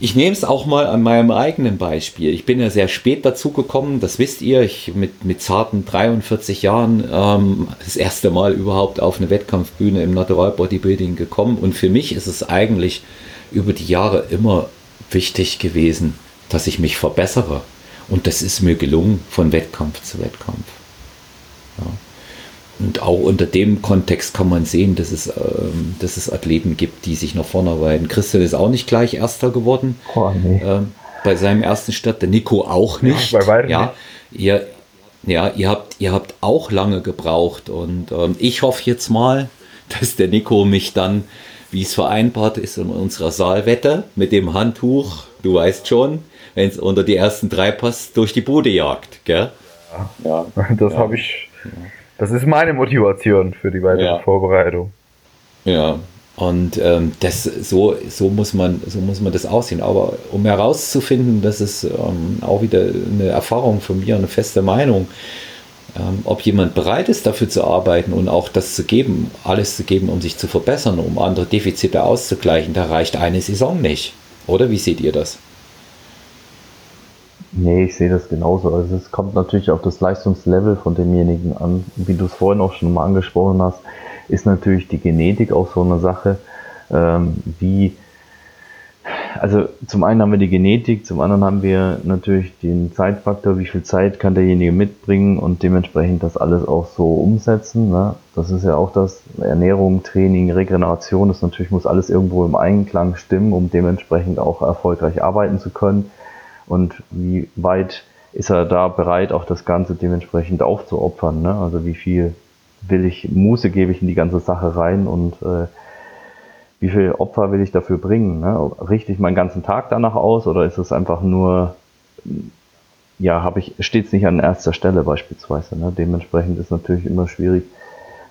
Ich nehme es auch mal an meinem eigenen Beispiel. Ich bin ja sehr spät dazu gekommen, das wisst ihr, ich mit, mit zarten 43 Jahren ähm, das erste Mal überhaupt auf eine Wettkampfbühne im Natural Bodybuilding gekommen. Und für mich ist es eigentlich über die Jahre immer wichtig gewesen, dass ich mich verbessere. Und das ist mir gelungen von Wettkampf zu Wettkampf. Ja. Und auch unter dem Kontext kann man sehen, dass es, ähm, dass es Athleten gibt, die sich nach vorne arbeiten. Christian ist auch nicht gleich Erster geworden. Oh, nee. ähm, bei seinem ersten Start, der Nico auch nicht. Ja, bei ja, nicht. Ihr, ja, ihr habt, ihr habt auch lange gebraucht und ähm, ich hoffe jetzt mal, dass der Nico mich dann, wie es vereinbart ist in unserer Saalwette mit dem Handtuch, du weißt schon, wenn es unter die ersten drei passt, durch die Bude jagt. Gell? Ja, ja. das ja. habe ich. Das ist meine Motivation für die weitere ja. Vorbereitung. Ja, und ähm, das, so, so, muss man, so muss man das aussehen. Aber um herauszufinden, das ist ähm, auch wieder eine Erfahrung von mir, eine feste Meinung, ähm, ob jemand bereit ist, dafür zu arbeiten und auch das zu geben, alles zu geben, um sich zu verbessern, um andere Defizite auszugleichen, da reicht eine Saison nicht. Oder wie seht ihr das? Nee, ich sehe das genauso. Also es kommt natürlich auf das Leistungslevel von demjenigen an. Wie du es vorhin auch schon mal angesprochen hast, ist natürlich die Genetik auch so eine Sache. Ähm, wie, also zum einen haben wir die Genetik, zum anderen haben wir natürlich den Zeitfaktor, wie viel Zeit kann derjenige mitbringen und dementsprechend das alles auch so umsetzen. Ne? Das ist ja auch das, Ernährung, Training, Regeneration, das natürlich muss alles irgendwo im Einklang stimmen, um dementsprechend auch erfolgreich arbeiten zu können und wie weit ist er da bereit, auch das Ganze dementsprechend aufzuopfern. Ne? Also wie viel will ich, Muße gebe ich in die ganze Sache rein und äh, wie viel Opfer will ich dafür bringen? Ne? Richte ich meinen ganzen Tag danach aus oder ist es einfach nur, ja, habe ich, steht es nicht an erster Stelle beispielsweise. Ne? Dementsprechend ist natürlich immer schwierig,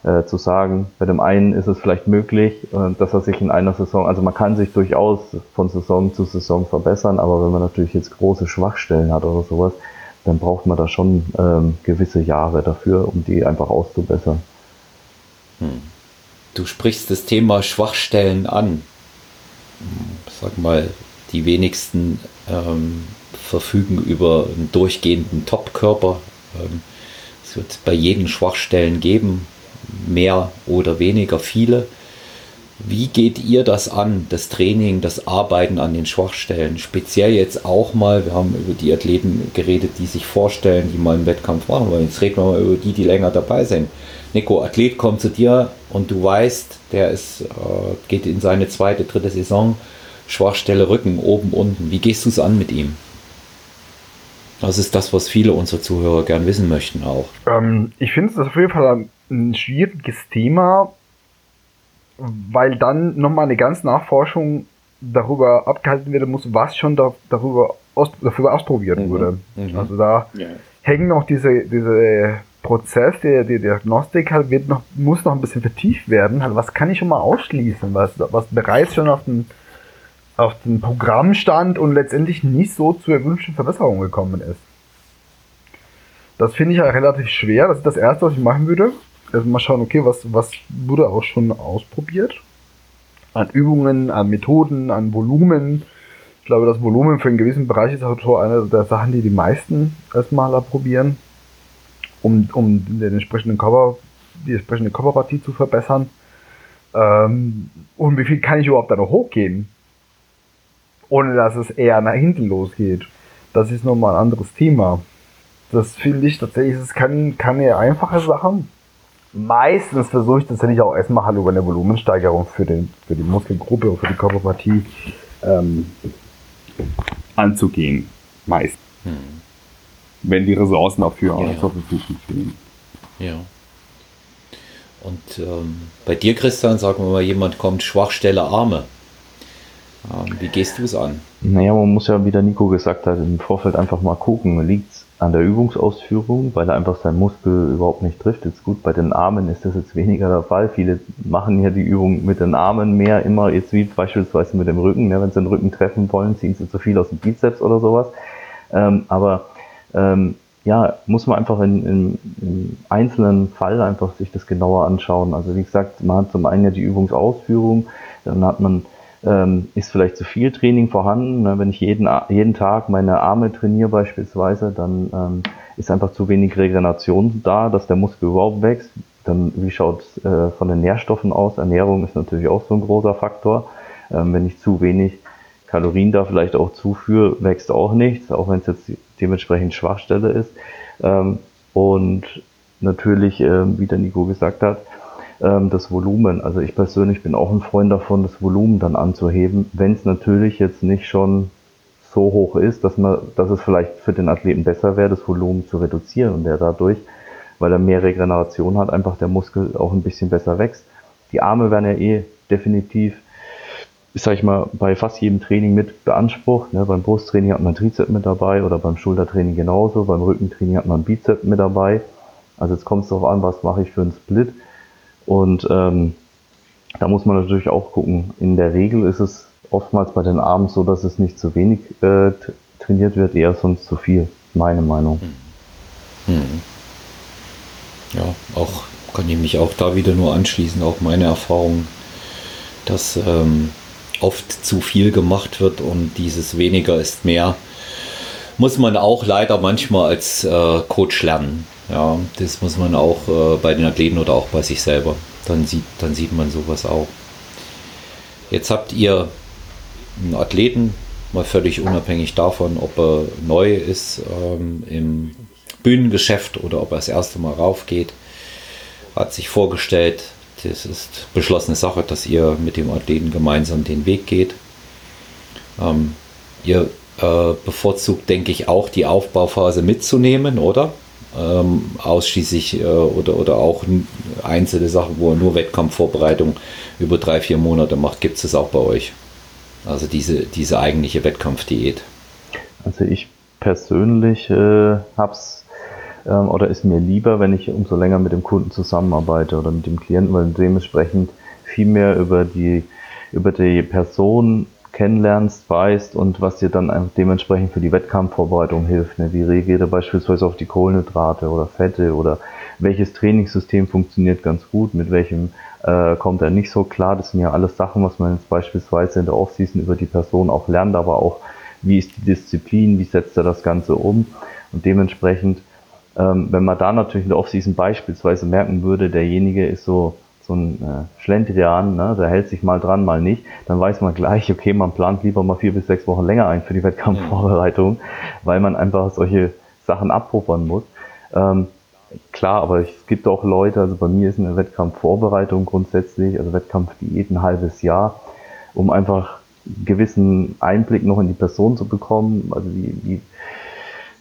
äh, zu sagen, bei dem einen ist es vielleicht möglich, äh, dass er sich in einer Saison, also man kann sich durchaus von Saison zu Saison verbessern, aber wenn man natürlich jetzt große Schwachstellen hat oder sowas, dann braucht man da schon ähm, gewisse Jahre dafür, um die einfach auszubessern. Hm. Du sprichst das Thema Schwachstellen an. Sag mal, die wenigsten ähm, verfügen über einen durchgehenden Topkörper. Ähm, es wird bei jedem Schwachstellen geben, mehr oder weniger viele. Wie geht ihr das an, das Training, das Arbeiten an den Schwachstellen? Speziell jetzt auch mal, wir haben über die Athleten geredet, die sich vorstellen, die mal einen Wettkampf machen wollen. Jetzt reden wir mal über die, die länger dabei sind. Nico, Athlet kommt zu dir und du weißt, der ist, äh, geht in seine zweite, dritte Saison, Schwachstelle Rücken, oben, unten. Wie gehst du es an mit ihm? Das ist das, was viele unserer Zuhörer gern wissen möchten auch. Ähm, ich finde es auf jeden Fall ein schwieriges Thema, weil dann nochmal eine ganze Nachforschung darüber abgehalten werden muss, was schon da, darüber aus, dafür ausprobiert mhm. wurde. Mhm. Also da ja. hängen noch diese, diese Prozess der, der Diagnostik halt wird noch, muss noch ein bisschen vertieft werden. Halt, was kann ich schon mal ausschließen, was, was bereits schon auf dem, auf dem Programm stand und letztendlich nicht so zur erwünschten Verbesserung gekommen ist. Das finde ich ja relativ schwer. Das ist das Erste, was ich machen würde. Also mal schauen, okay, was, was wurde auch schon ausprobiert? An Übungen, an Methoden, an Volumen. Ich glaube, das Volumen für einen gewissen Bereich ist auch so eine der Sachen, die die meisten erstmal probieren, um, um den entsprechenden Cover, die entsprechende Coverpartie zu verbessern. Ähm, und wie viel kann ich überhaupt da noch hochgehen? Ohne dass es eher nach hinten losgeht. Das ist nochmal ein anderes Thema. Das finde ich tatsächlich, es kann keine einfache Sache meistens versuche ich tatsächlich auch erstmal halt über eine Volumensteigerung für, den, für die Muskelgruppe oder für die Körperpartie ähm, anzugehen. Meist. Hm. Wenn die Ressourcen dafür ja, zur Verfügung stehen. Ja. Und ähm, bei dir, Christian, sagen wir mal, jemand kommt, Schwachstelle Arme. Ähm, wie gehst du es an? Naja, man muss ja, wie der Nico gesagt hat, im Vorfeld einfach mal gucken. Liegt es an der Übungsausführung, weil er einfach seinen Muskel überhaupt nicht trifft. Jetzt gut, bei den Armen ist das jetzt weniger der Fall. Viele machen ja die Übung mit den Armen mehr immer, jetzt wie beispielsweise mit dem Rücken. Ne? Wenn sie den Rücken treffen wollen, ziehen sie zu viel aus dem Bizeps oder sowas. Ähm, aber ähm, ja, muss man einfach in, in, im einzelnen Fall einfach sich das genauer anschauen. Also wie gesagt, man hat zum einen ja die Übungsausführung, dann hat man ähm, ist vielleicht zu viel Training vorhanden. Ne? Wenn ich jeden, jeden Tag meine Arme trainiere beispielsweise, dann ähm, ist einfach zu wenig Regeneration da, dass der Muskel überhaupt wächst. Dann, wie schaut es äh, von den Nährstoffen aus? Ernährung ist natürlich auch so ein großer Faktor. Ähm, wenn ich zu wenig Kalorien da vielleicht auch zuführe, wächst auch nichts, auch wenn es jetzt dementsprechend Schwachstelle ist. Ähm, und natürlich, äh, wie der Nico gesagt hat, ähm, das Volumen. Also ich persönlich bin auch ein Freund davon, das Volumen dann anzuheben, wenn es natürlich jetzt nicht schon so hoch ist, dass man, dass es vielleicht für den Athleten besser wäre, das Volumen zu reduzieren und der dadurch, weil er mehr Regeneration hat, einfach der Muskel auch ein bisschen besser wächst. Die Arme werden ja eh definitiv, sag ich mal, bei fast jedem Training mit beansprucht. Ne? Beim Brusttraining hat man Trizep mit dabei oder beim Schultertraining genauso, beim Rückentraining hat man Bizep mit dabei. Also jetzt kommt es darauf an, was mache ich für einen Split. Und ähm, da muss man natürlich auch gucken. In der Regel ist es oftmals bei den Armen so, dass es nicht zu wenig äh, trainiert wird, eher sonst zu viel, meine Meinung. Hm. hm. Ja, auch kann ich mich auch da wieder nur anschließen, auch meine Erfahrung, dass ähm, oft zu viel gemacht wird und dieses weniger ist mehr, muss man auch leider manchmal als äh, Coach lernen. Ja, das muss man auch äh, bei den Athleten oder auch bei sich selber. Dann sieht, dann sieht man sowas auch. Jetzt habt ihr einen Athleten, mal völlig unabhängig davon, ob er neu ist ähm, im Bühnengeschäft oder ob er das erste Mal raufgeht, hat sich vorgestellt, das ist beschlossene Sache, dass ihr mit dem Athleten gemeinsam den Weg geht. Ähm, ihr äh, bevorzugt, denke ich, auch die Aufbauphase mitzunehmen, oder? Ähm, ausschließlich äh, oder, oder auch einzelne Sachen, wo er nur Wettkampfvorbereitung über drei, vier Monate macht, gibt es das auch bei euch? Also diese, diese eigentliche Wettkampfdiät. Also ich persönlich äh, habe es ähm, oder ist mir lieber, wenn ich umso länger mit dem Kunden zusammenarbeite oder mit dem Klienten, weil dementsprechend viel mehr über die, über die Person kennenlernst, weißt und was dir dann dementsprechend für die Wettkampfvorbereitung hilft. Ne? Wie reagiert er beispielsweise auf die Kohlenhydrate oder Fette oder welches Trainingssystem funktioniert ganz gut, mit welchem äh, kommt er nicht so klar. Das sind ja alles Sachen, was man jetzt beispielsweise in der Offseason über die Person auch lernt, aber auch wie ist die Disziplin, wie setzt er das Ganze um und dementsprechend, ähm, wenn man da natürlich in der Offseason beispielsweise merken würde, derjenige ist so so ein äh, Schlendrian, ne, der hält sich mal dran, mal nicht, dann weiß man gleich, okay, man plant lieber mal vier bis sechs Wochen länger ein für die Wettkampfvorbereitung, weil man einfach solche Sachen abpuffern muss. Ähm, klar, aber es gibt auch Leute, also bei mir ist eine Wettkampfvorbereitung grundsätzlich, also Wettkampfdiät ein halbes Jahr, um einfach gewissen Einblick noch in die Person zu bekommen, also wie, wie,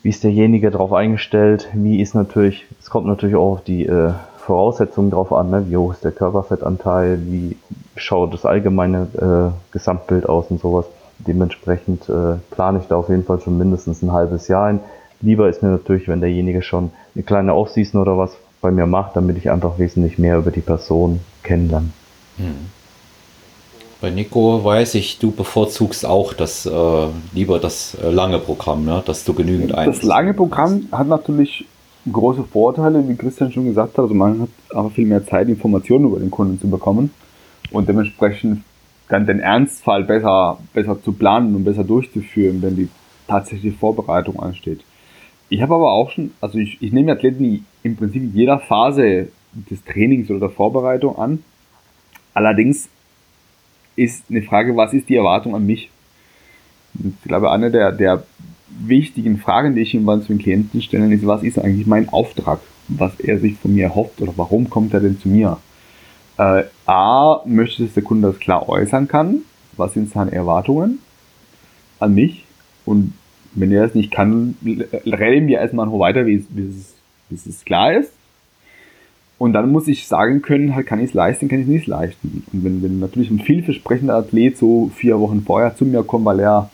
wie ist derjenige darauf eingestellt, wie ist natürlich, es kommt natürlich auch auf die äh, Voraussetzungen drauf an, ne? wie hoch ist der Körperfettanteil, wie schaut das allgemeine äh, Gesamtbild aus und sowas. Dementsprechend äh, plane ich da auf jeden Fall schon mindestens ein halbes Jahr ein. Lieber ist mir natürlich, wenn derjenige schon eine kleine Aufseason oder was bei mir macht, damit ich einfach wesentlich mehr über die Person kennenlerne. Hm. Bei Nico weiß ich, du bevorzugst auch das äh, lieber das äh, lange Programm, ne? dass du genügend ein. Das lange Programm hat natürlich große Vorteile, wie Christian schon gesagt hat. Also man hat aber viel mehr Zeit, Informationen über den Kunden zu bekommen und dementsprechend dann den Ernstfall besser, besser zu planen und besser durchzuführen, wenn die tatsächliche Vorbereitung ansteht. Ich habe aber auch schon, also ich, ich nehme Athleten im Prinzip in jeder Phase des Trainings oder der Vorbereitung an. Allerdings ist eine Frage, was ist die Erwartung an mich? Ich glaube, eine der, der wichtigen Fragen, die ich ihm zu den Klienten stelle, ist, was ist eigentlich mein Auftrag? Was er sich von mir erhofft oder warum kommt er denn zu mir? Äh, A, möchte, dass der Kunde das klar äußern kann. Was sind seine Erwartungen an mich? Und wenn er das nicht kann, reden wir erstmal noch weiter, wie es, wie es klar ist. Und dann muss ich sagen können, halt, kann ich es leisten, kann ich es nicht leisten. Und wenn, wenn natürlich ein vielversprechender Athlet so vier Wochen vorher zu mir kommt, weil er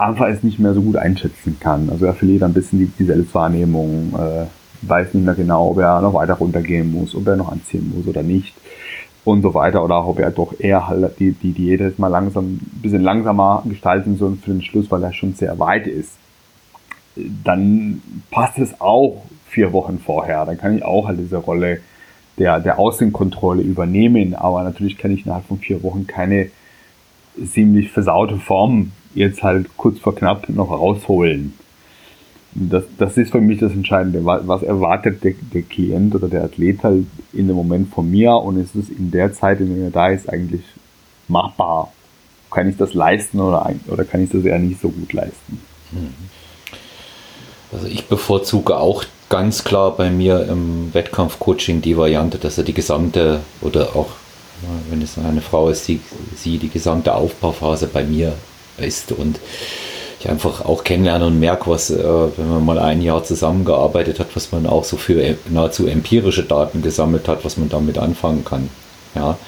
einfach es nicht mehr so gut einschätzen kann. Also er verliert ein bisschen die, die Selbstwahrnehmung, äh, weiß nicht mehr genau, ob er noch weiter runtergehen muss, ob er noch anziehen muss oder nicht und so weiter oder ob er doch eher halt die, die Diät jetzt mal langsam, ein bisschen langsamer gestalten soll für den Schluss, weil er schon sehr weit ist. Dann passt es auch vier Wochen vorher. Dann kann ich auch halt diese Rolle der, der Außenkontrolle übernehmen, aber natürlich kann ich innerhalb von vier Wochen keine ziemlich versaute Form jetzt halt kurz vor knapp noch rausholen. Das, das ist für mich das Entscheidende. Was erwartet der, der Klient oder der Athlet halt in dem Moment von mir und ist es in der Zeit, in der er da ist, eigentlich machbar? Kann ich das leisten oder, oder kann ich das eher nicht so gut leisten? Mhm. Also ich bevorzuge auch ganz klar bei mir im Wettkampfcoaching die Variante, dass er die gesamte oder auch wenn es eine Frau ist, sie, sie die gesamte Aufbauphase bei mir ist und ich einfach auch kennenlerne und merke, was, äh, wenn man mal ein Jahr zusammengearbeitet hat, was man auch so für nahezu empirische Daten gesammelt hat, was man damit anfangen kann. Ja.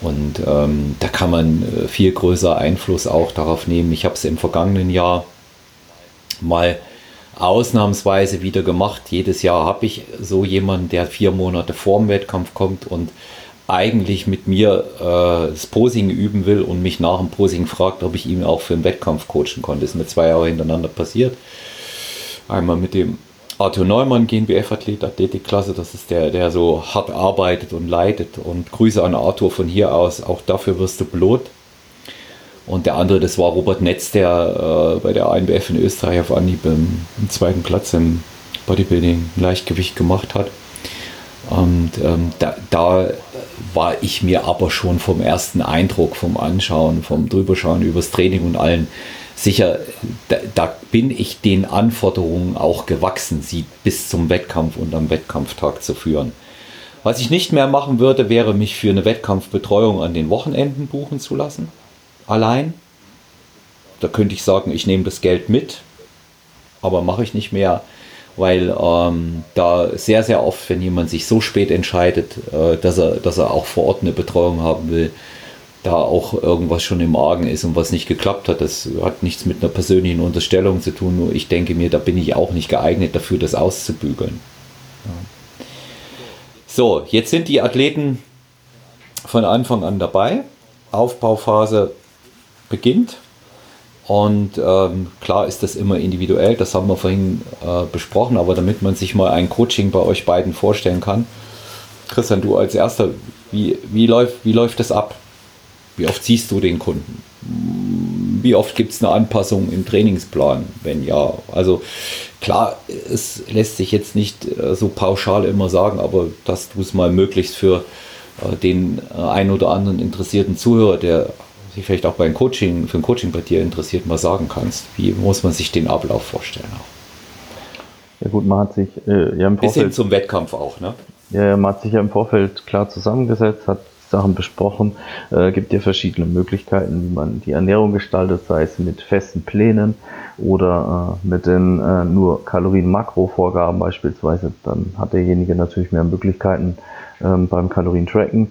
Und ähm, da kann man äh, viel größer Einfluss auch darauf nehmen. Ich habe es im vergangenen Jahr mal ausnahmsweise wieder gemacht. Jedes Jahr habe ich so jemanden, der vier Monate vor dem Wettkampf kommt und eigentlich mit mir äh, das Posing üben will und mich nach dem Posing fragt, ob ich ihn auch für einen Wettkampf coachen konnte. Das ist mir zwei Jahre hintereinander passiert. Einmal mit dem Arthur Neumann, GNBF-Athlet, Athletikklasse, das ist der, der so hart arbeitet und leitet. Und Grüße an Arthur von hier aus, auch dafür wirst du blot. Und der andere, das war Robert Netz, der äh, bei der ANBF in Österreich auf Anhieb im, im zweiten Platz im Bodybuilding Leichtgewicht gemacht hat. Und ähm, da, da, war ich mir aber schon vom ersten Eindruck, vom Anschauen, vom Drüberschauen übers Training und allen sicher, da, da, bin ich den Anforderungen auch gewachsen, sie bis zum Wettkampf und am Wettkampftag zu führen. Was ich nicht mehr machen würde, wäre mich für eine Wettkampfbetreuung an den Wochenenden buchen zu lassen. Allein. Da könnte ich sagen, ich nehme das Geld mit, aber mache ich nicht mehr weil ähm, da sehr, sehr oft, wenn jemand sich so spät entscheidet, äh, dass, er, dass er auch vor Ort eine Betreuung haben will, da auch irgendwas schon im Argen ist und was nicht geklappt hat. Das hat nichts mit einer persönlichen Unterstellung zu tun, nur ich denke mir, da bin ich auch nicht geeignet dafür, das auszubügeln. So, jetzt sind die Athleten von Anfang an dabei. Aufbauphase beginnt. Und ähm, klar ist das immer individuell, das haben wir vorhin äh, besprochen, aber damit man sich mal ein Coaching bei euch beiden vorstellen kann. Christian, du als erster, wie, wie, läuft, wie läuft das ab? Wie oft siehst du den Kunden? Wie oft gibt es eine Anpassung im Trainingsplan? Wenn ja, also klar, es lässt sich jetzt nicht äh, so pauschal immer sagen, aber dass du es mal möglichst für äh, den äh, ein oder anderen interessierten Zuhörer, der sich vielleicht auch beim Coaching, für ein Coaching bei dir interessiert, mal sagen kannst. Wie muss man sich den Ablauf vorstellen? Ja gut, man hat sich äh, ja im Vorfeld... Bisschen zum Wettkampf auch, ne? Ja, man hat sich ja im Vorfeld klar zusammengesetzt, hat Sachen besprochen, äh, gibt ja verschiedene Möglichkeiten, wie man die Ernährung gestaltet, sei es mit festen Plänen oder äh, mit den äh, nur Kalorien-Makro-Vorgaben beispielsweise. Dann hat derjenige natürlich mehr Möglichkeiten ähm, beim Kalorien-Tracken,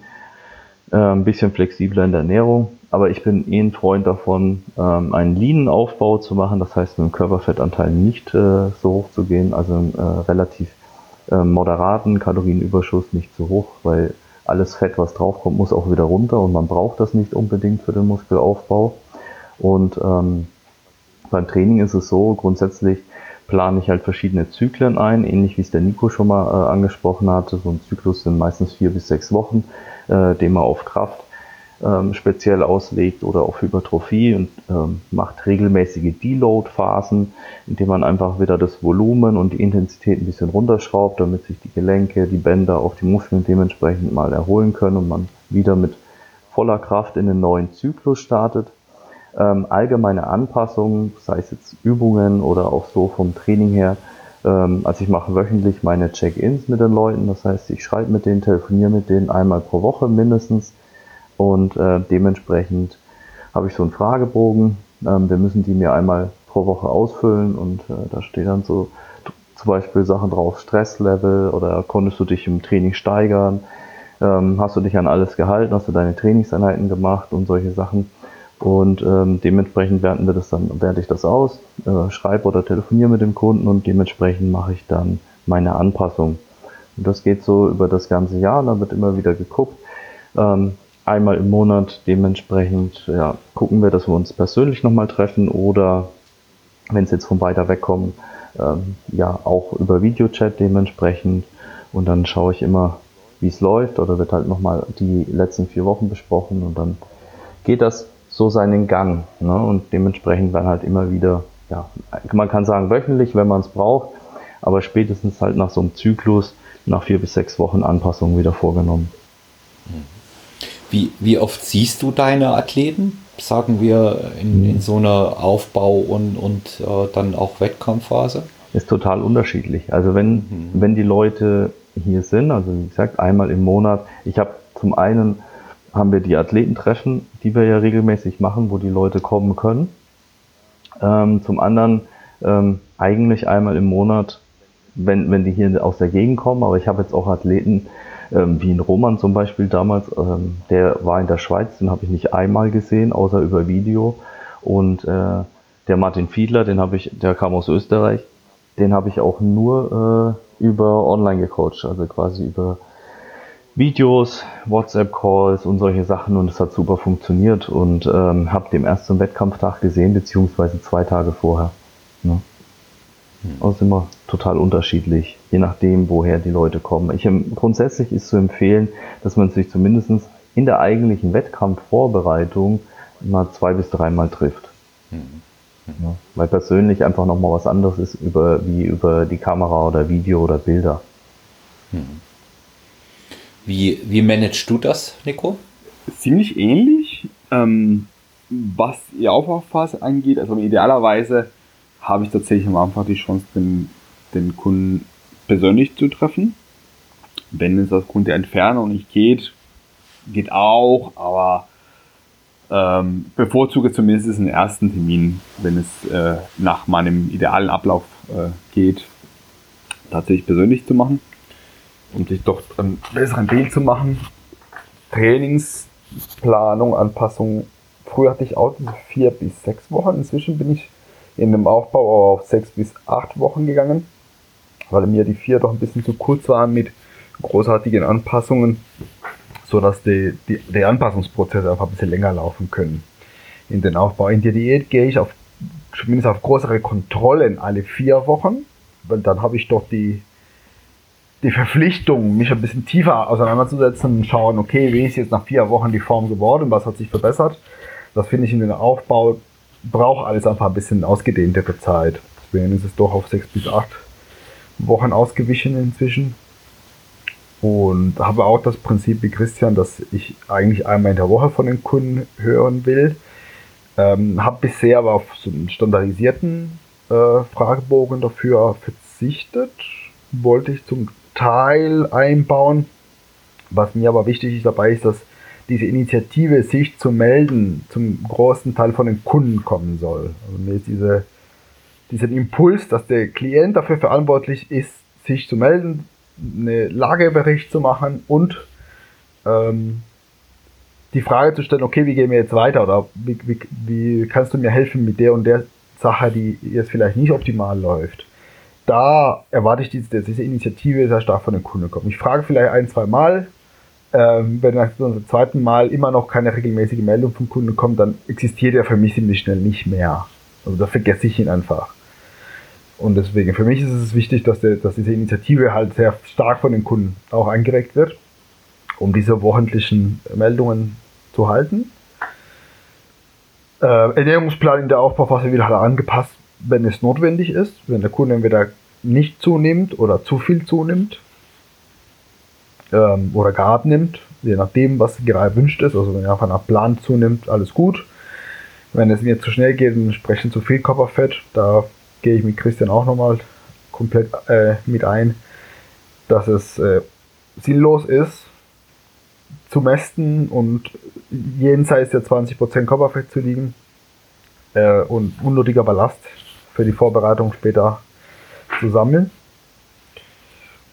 äh, ein bisschen flexibler in der Ernährung. Aber ich bin eh ein Freund davon, ähm, einen Linenaufbau zu machen, das heißt mit dem Körperfettanteil nicht äh, so hoch zu gehen, also äh, relativ äh, moderaten Kalorienüberschuss nicht zu hoch, weil alles Fett, was draufkommt, muss auch wieder runter und man braucht das nicht unbedingt für den Muskelaufbau. Und ähm, beim Training ist es so, grundsätzlich plane ich halt verschiedene Zyklen ein, ähnlich wie es der Nico schon mal äh, angesprochen hatte. So ein Zyklus sind meistens vier bis sechs Wochen, äh, den man auf Kraft ähm, speziell auslegt oder auf Hypertrophie und ähm, macht regelmäßige Deload-Phasen, indem man einfach wieder das Volumen und die Intensität ein bisschen runterschraubt, damit sich die Gelenke, die Bänder, auch die Muskeln dementsprechend mal erholen können und man wieder mit voller Kraft in den neuen Zyklus startet. Ähm, allgemeine Anpassungen, sei es jetzt Übungen oder auch so vom Training her, ähm, also ich mache wöchentlich meine Check-ins mit den Leuten, das heißt, ich schreibe mit denen, telefoniere mit denen einmal pro Woche mindestens und äh, dementsprechend habe ich so einen Fragebogen. Ähm, wir müssen die mir einmal pro Woche ausfüllen und äh, da steht dann so zum Beispiel Sachen drauf, Stresslevel oder konntest du dich im Training steigern, ähm, hast du dich an alles gehalten, hast du deine Trainingseinheiten gemacht und solche Sachen. Und ähm, dementsprechend werten wir das dann, werte ich das aus, äh, schreibe oder telefoniere mit dem Kunden und dementsprechend mache ich dann meine Anpassung. Und das geht so über das ganze Jahr, da wird immer wieder geguckt, ähm, einmal im Monat. Dementsprechend ja, gucken wir, dass wir uns persönlich nochmal treffen oder wenn es jetzt von weiter weg kommt, ähm, ja auch über Videochat dementsprechend. Und dann schaue ich immer, wie es läuft oder wird halt nochmal die letzten vier Wochen besprochen und dann geht das so seinen Gang. Ne? Und dementsprechend werden halt immer wieder, ja, man kann sagen wöchentlich, wenn man es braucht, aber spätestens halt nach so einem Zyklus, nach vier bis sechs Wochen Anpassungen wieder vorgenommen. Wie, wie oft siehst du deine Athleten? Sagen wir in, in so einer Aufbau- und, und äh, dann auch Wettkampfphase? Ist total unterschiedlich. Also wenn, mhm. wenn die Leute hier sind, also wie gesagt, einmal im Monat, ich habe zum einen haben wir die Athletentreffen, die wir ja regelmäßig machen, wo die Leute kommen können. Ähm, zum anderen ähm, eigentlich einmal im Monat, wenn, wenn die hier aus der Gegend kommen, aber ich habe jetzt auch Athleten, ähm, wie in Roman zum Beispiel damals, ähm, der war in der Schweiz, den habe ich nicht einmal gesehen, außer über Video. Und äh, der Martin Fiedler, den habe ich, der kam aus Österreich, den habe ich auch nur äh, über online gecoacht, also quasi über Videos, WhatsApp-Calls und solche Sachen und es hat super funktioniert und ähm, habe dem erst zum Wettkampftag gesehen, beziehungsweise zwei Tage vorher. Ne? Hm. Also immer total unterschiedlich, je nachdem, woher die Leute kommen. Ich, grundsätzlich ist zu empfehlen, dass man sich zumindest in der eigentlichen Wettkampfvorbereitung mal zwei bis dreimal trifft. Mhm. Ja, weil persönlich einfach nochmal was anderes ist über, wie über die Kamera oder Video oder Bilder. Mhm. Wie, wie managst du das, Nico? Ziemlich ähnlich. Ähm, was die Aufwachphase angeht, also idealerweise habe ich tatsächlich am Anfang die Chance, den, den Kunden persönlich zu treffen. Wenn es aufgrund der Entfernung nicht geht, geht auch, aber ähm, bevorzuge zumindest einen ersten Termin, wenn es äh, nach meinem idealen Ablauf äh, geht, tatsächlich persönlich zu machen, um sich doch ein besseres Bild zu machen. Trainings Planung, Anpassung. Früher hatte ich auch vier bis sechs Wochen. Inzwischen bin ich in dem Aufbau auf sechs bis acht Wochen gegangen, weil mir die vier doch ein bisschen zu kurz waren mit großartigen Anpassungen, sodass die, die, die Anpassungsprozesse einfach ein bisschen länger laufen können. In den Aufbau. In die Diät gehe ich auf, zumindest auf größere Kontrollen alle vier Wochen, weil dann habe ich doch die, die Verpflichtung, mich ein bisschen tiefer auseinanderzusetzen und schauen, okay, wie ist jetzt nach vier Wochen die Form geworden, was hat sich verbessert. Das finde ich in den Aufbau braucht alles einfach ein bisschen ausgedehntere Zeit. Deswegen ist es doch auf sechs bis acht Wochen ausgewichen inzwischen. Und habe auch das Prinzip wie Christian, dass ich eigentlich einmal in der Woche von den Kunden hören will. Ähm, habe bisher aber auf so einen standardisierten äh, Fragebogen dafür verzichtet. Wollte ich zum Teil einbauen. Was mir aber wichtig ist dabei ist, dass diese Initiative, sich zu melden, zum großen Teil von den Kunden kommen soll. Also mir ist diese, diesen Impuls, dass der Klient dafür verantwortlich ist, sich zu melden, eine Lagebericht zu machen und ähm, die Frage zu stellen, okay, wie gehen wir jetzt weiter oder wie, wie, wie kannst du mir helfen mit der und der Sache, die jetzt vielleicht nicht optimal läuft. Da erwarte ich, diese, diese Initiative sehr stark von den Kunden kommt. Ich frage vielleicht ein, zwei Mal, ähm, wenn nach dem zweiten Mal immer noch keine regelmäßige Meldung vom Kunden kommt, dann existiert er für mich ziemlich schnell nicht mehr. Also da vergesse ich ihn einfach. Und deswegen, für mich ist es wichtig, dass, der, dass diese Initiative halt sehr stark von den Kunden auch eingeregt wird, um diese wochentlichen Meldungen zu halten. Äh, Ernährungsplan in der Aufbauphase wird halt angepasst, wenn es notwendig ist, wenn der Kunde entweder nicht zunimmt oder zu viel zunimmt ähm, oder gar abnimmt, je nachdem, was gerade erwünscht ist. Also wenn er einfach nach Plan zunimmt, alles gut. Wenn es mir zu schnell geht, entsprechend zu viel Körperfett, da gehe ich mit Christian auch nochmal komplett äh, mit ein, dass es äh, sinnlos ist, zu mästen und jenseits der 20% Körperfett zu liegen äh, und unnötiger Ballast für die Vorbereitung später zu sammeln.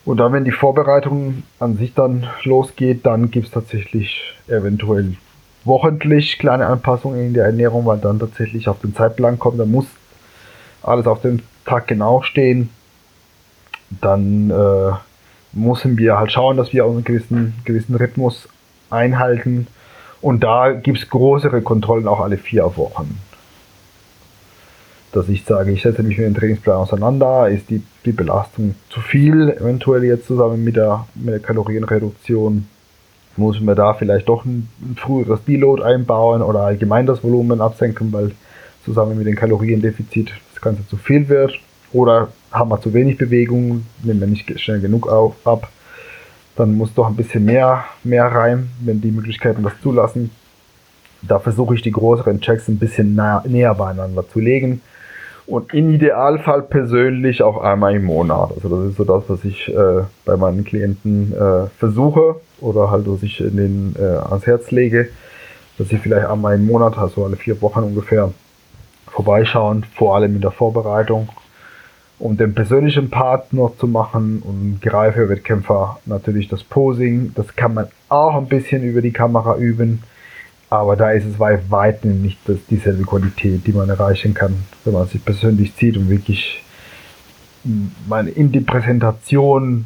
Und dann, wenn die Vorbereitung an sich dann losgeht, dann gibt es tatsächlich eventuell wochentlich kleine Anpassungen in der Ernährung, weil dann tatsächlich auf den Zeitplan kommt. Dann muss alles auf den Tag genau stehen. Dann äh, müssen wir halt schauen, dass wir einen gewissen, gewissen Rhythmus einhalten. Und da gibt es größere Kontrollen auch alle vier Wochen dass ich sage, ich setze mich mit dem Trainingsplan auseinander, ist die, die Belastung zu viel, eventuell jetzt zusammen mit der, mit der Kalorienreduktion, muss man da vielleicht doch ein, ein früheres Deload einbauen oder allgemein das Volumen absenken, weil zusammen mit dem Kaloriendefizit das Ganze zu viel wird. Oder haben wir zu wenig Bewegung, nehmen wir nicht schnell genug auf, ab. Dann muss doch ein bisschen mehr, mehr rein, wenn die Möglichkeiten das zulassen. Da versuche ich die größeren Checks ein bisschen nah, näher beieinander zu legen und im Idealfall persönlich auch einmal im Monat. Also das ist so das, was ich äh, bei meinen Klienten äh, versuche oder halt, was ich in den, äh, ans Herz lege, dass sie vielleicht einmal im Monat, also alle vier Wochen ungefähr, vorbeischauen, vor allem in der Vorbereitung, um den persönlichen Part noch zu machen und für Wettkämpfer natürlich das Posing. Das kann man auch ein bisschen über die Kamera üben aber da ist es bei weitem nicht das, dieselbe Qualität, die man erreichen kann, wenn man sich persönlich zieht und wirklich man in die Präsentation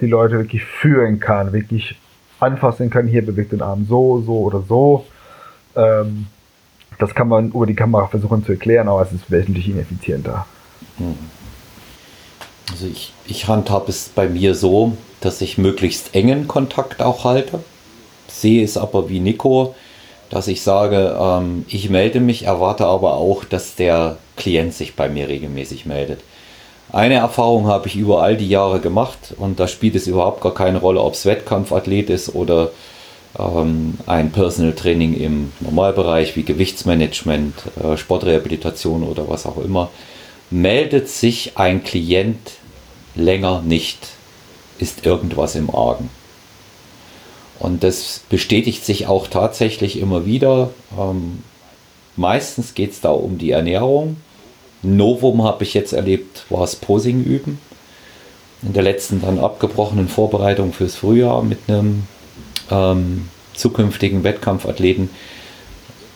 die Leute wirklich führen kann, wirklich anfassen kann, hier bewegt den Arm so, so oder so. Ähm, das kann man über die Kamera versuchen zu erklären, aber es ist wesentlich ineffizienter. Hm. Also ich, ich handhabe es bei mir so, dass ich möglichst engen Kontakt auch halte. Sehe es aber wie Nico, dass ich sage, ähm, ich melde mich, erwarte aber auch, dass der Klient sich bei mir regelmäßig meldet. Eine Erfahrung habe ich über all die Jahre gemacht und da spielt es überhaupt gar keine Rolle, ob es Wettkampfathlet ist oder ähm, ein Personal Training im Normalbereich wie Gewichtsmanagement, äh, Sportrehabilitation oder was auch immer. Meldet sich ein Klient länger nicht, ist irgendwas im Argen. Und das bestätigt sich auch tatsächlich immer wieder. Ähm, meistens geht es da um die Ernährung. Novum habe ich jetzt erlebt, war es Posing üben. In der letzten dann abgebrochenen Vorbereitung fürs Frühjahr mit einem ähm, zukünftigen Wettkampfathleten,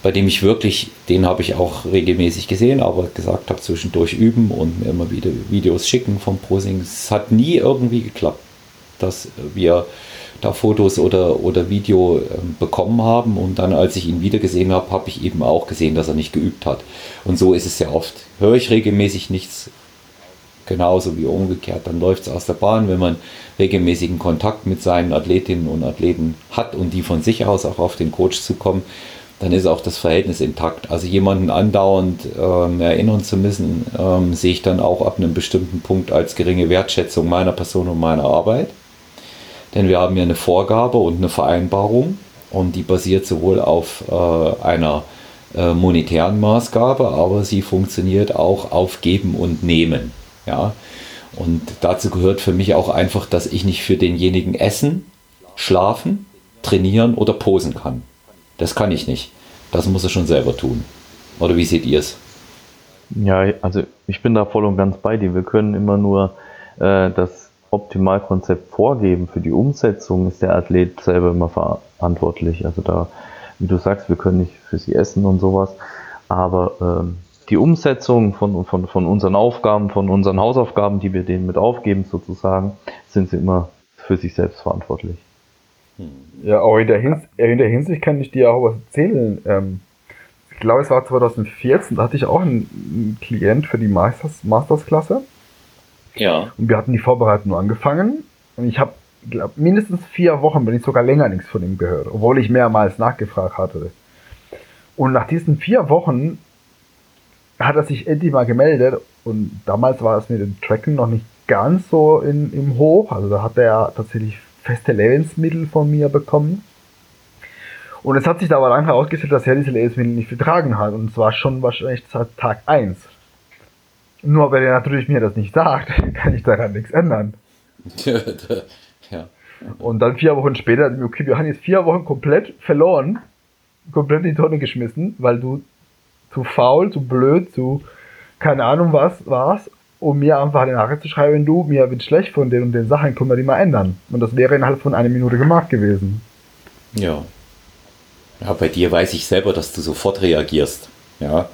bei dem ich wirklich, den habe ich auch regelmäßig gesehen, aber gesagt habe, zwischendurch üben und mir immer wieder Videos schicken vom Posing. Es hat nie irgendwie geklappt, dass wir da Fotos oder, oder Video äh, bekommen haben und dann, als ich ihn wieder gesehen habe, habe ich eben auch gesehen, dass er nicht geübt hat. Und so ist es ja oft. Höre ich regelmäßig nichts, genauso wie umgekehrt. Dann läuft es aus der Bahn, wenn man regelmäßigen Kontakt mit seinen Athletinnen und Athleten hat und die von sich aus auch auf den Coach zukommen, dann ist auch das Verhältnis intakt. Also jemanden andauernd ähm, erinnern zu müssen, ähm, sehe ich dann auch ab einem bestimmten Punkt als geringe Wertschätzung meiner Person und meiner Arbeit. Denn wir haben ja eine Vorgabe und eine Vereinbarung und die basiert sowohl auf äh, einer äh, monetären Maßgabe, aber sie funktioniert auch auf Geben und Nehmen. Ja? Und dazu gehört für mich auch einfach, dass ich nicht für denjenigen essen, schlafen, trainieren oder posen kann. Das kann ich nicht. Das muss er schon selber tun. Oder wie seht ihr es? Ja, also ich bin da voll und ganz bei dir. Wir können immer nur äh, das Optimalkonzept vorgeben. Für die Umsetzung ist der Athlet selber immer verantwortlich. Also da, wie du sagst, wir können nicht für sie essen und sowas. Aber ähm, die Umsetzung von, von, von unseren Aufgaben, von unseren Hausaufgaben, die wir denen mit aufgeben sozusagen, sind sie immer für sich selbst verantwortlich. Ja, auch in der, Hins in der Hinsicht kann ich dir auch was erzählen. Ähm, ich glaube, es war 2014, da hatte ich auch einen, Klient für die Masters, Masters-Klasse. Ja. Und wir hatten die Vorbereitung nur angefangen. Und ich habe, glaube mindestens vier Wochen, wenn nicht sogar länger, nichts von ihm gehört, obwohl ich mehrmals nachgefragt hatte. Und nach diesen vier Wochen hat er sich endlich mal gemeldet. Und damals war es mit dem Tracken noch nicht ganz so in, im Hoch. Also da hat er tatsächlich feste Lebensmittel von mir bekommen. Und es hat sich da aber lang herausgestellt, dass er diese Lebensmittel nicht vertragen hat. Und zwar schon wahrscheinlich seit Tag 1. Nur wenn er natürlich mir das nicht sagt, kann ich daran nichts ändern. ja. Und dann vier Wochen später, okay, wir haben jetzt vier Wochen komplett verloren, komplett in die Tonne geschmissen, weil du zu faul, zu blöd, zu keine Ahnung was warst um mir einfach eine Nachricht zu schreiben, du, mir wird schlecht von den und den Sachen, können wir die mal ändern. Und das wäre innerhalb von einer Minute gemacht gewesen. Ja. Ja, bei dir weiß ich selber, dass du sofort reagierst. Ja.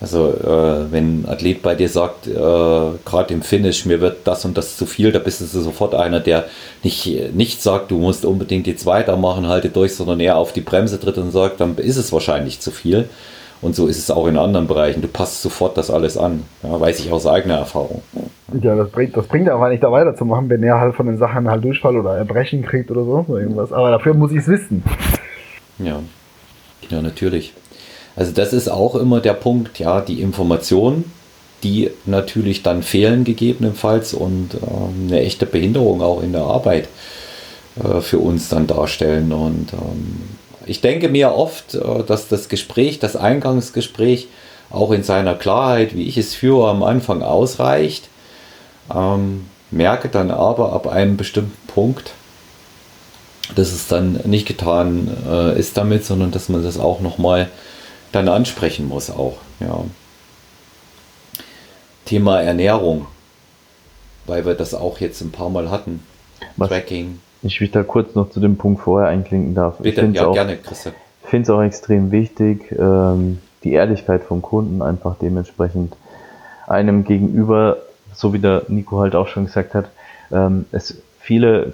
Also, äh, wenn ein Athlet bei dir sagt, äh, gerade im Finish, mir wird das und das zu viel, da bist du sofort einer, der nicht, nicht sagt, du musst unbedingt jetzt weitermachen, halte durch, sondern eher auf die Bremse tritt und sagt, dann ist es wahrscheinlich zu viel. Und so ist es auch in anderen Bereichen. Du passt sofort das alles an. Ja, weiß ich aus eigener Erfahrung. Ja, das bringt, das bringt aber nicht da weiterzumachen, wenn er halt von den Sachen halt Durchfall oder Erbrechen kriegt oder so irgendwas. Aber dafür muss ich es wissen. Ja. Ja, natürlich. Also das ist auch immer der Punkt, ja, die Informationen, die natürlich dann fehlen gegebenenfalls und ähm, eine echte Behinderung auch in der Arbeit äh, für uns dann darstellen. Und ähm, ich denke mir oft, äh, dass das Gespräch, das Eingangsgespräch, auch in seiner Klarheit, wie ich es führe, am Anfang ausreicht. Ähm, merke dann aber ab einem bestimmten Punkt, dass es dann nicht getan äh, ist damit, sondern dass man das auch nochmal dann ansprechen muss auch. Ja. Thema Ernährung, weil wir das auch jetzt ein paar Mal hatten. Was, Tracking. Ich will da kurz noch zu dem Punkt vorher einklinken darf. Bitte, ich ja, auch, gerne, Christian. Ich finde es auch extrem wichtig, ähm, die Ehrlichkeit vom Kunden einfach dementsprechend einem gegenüber, so wie der Nico halt auch schon gesagt hat, ähm, es viele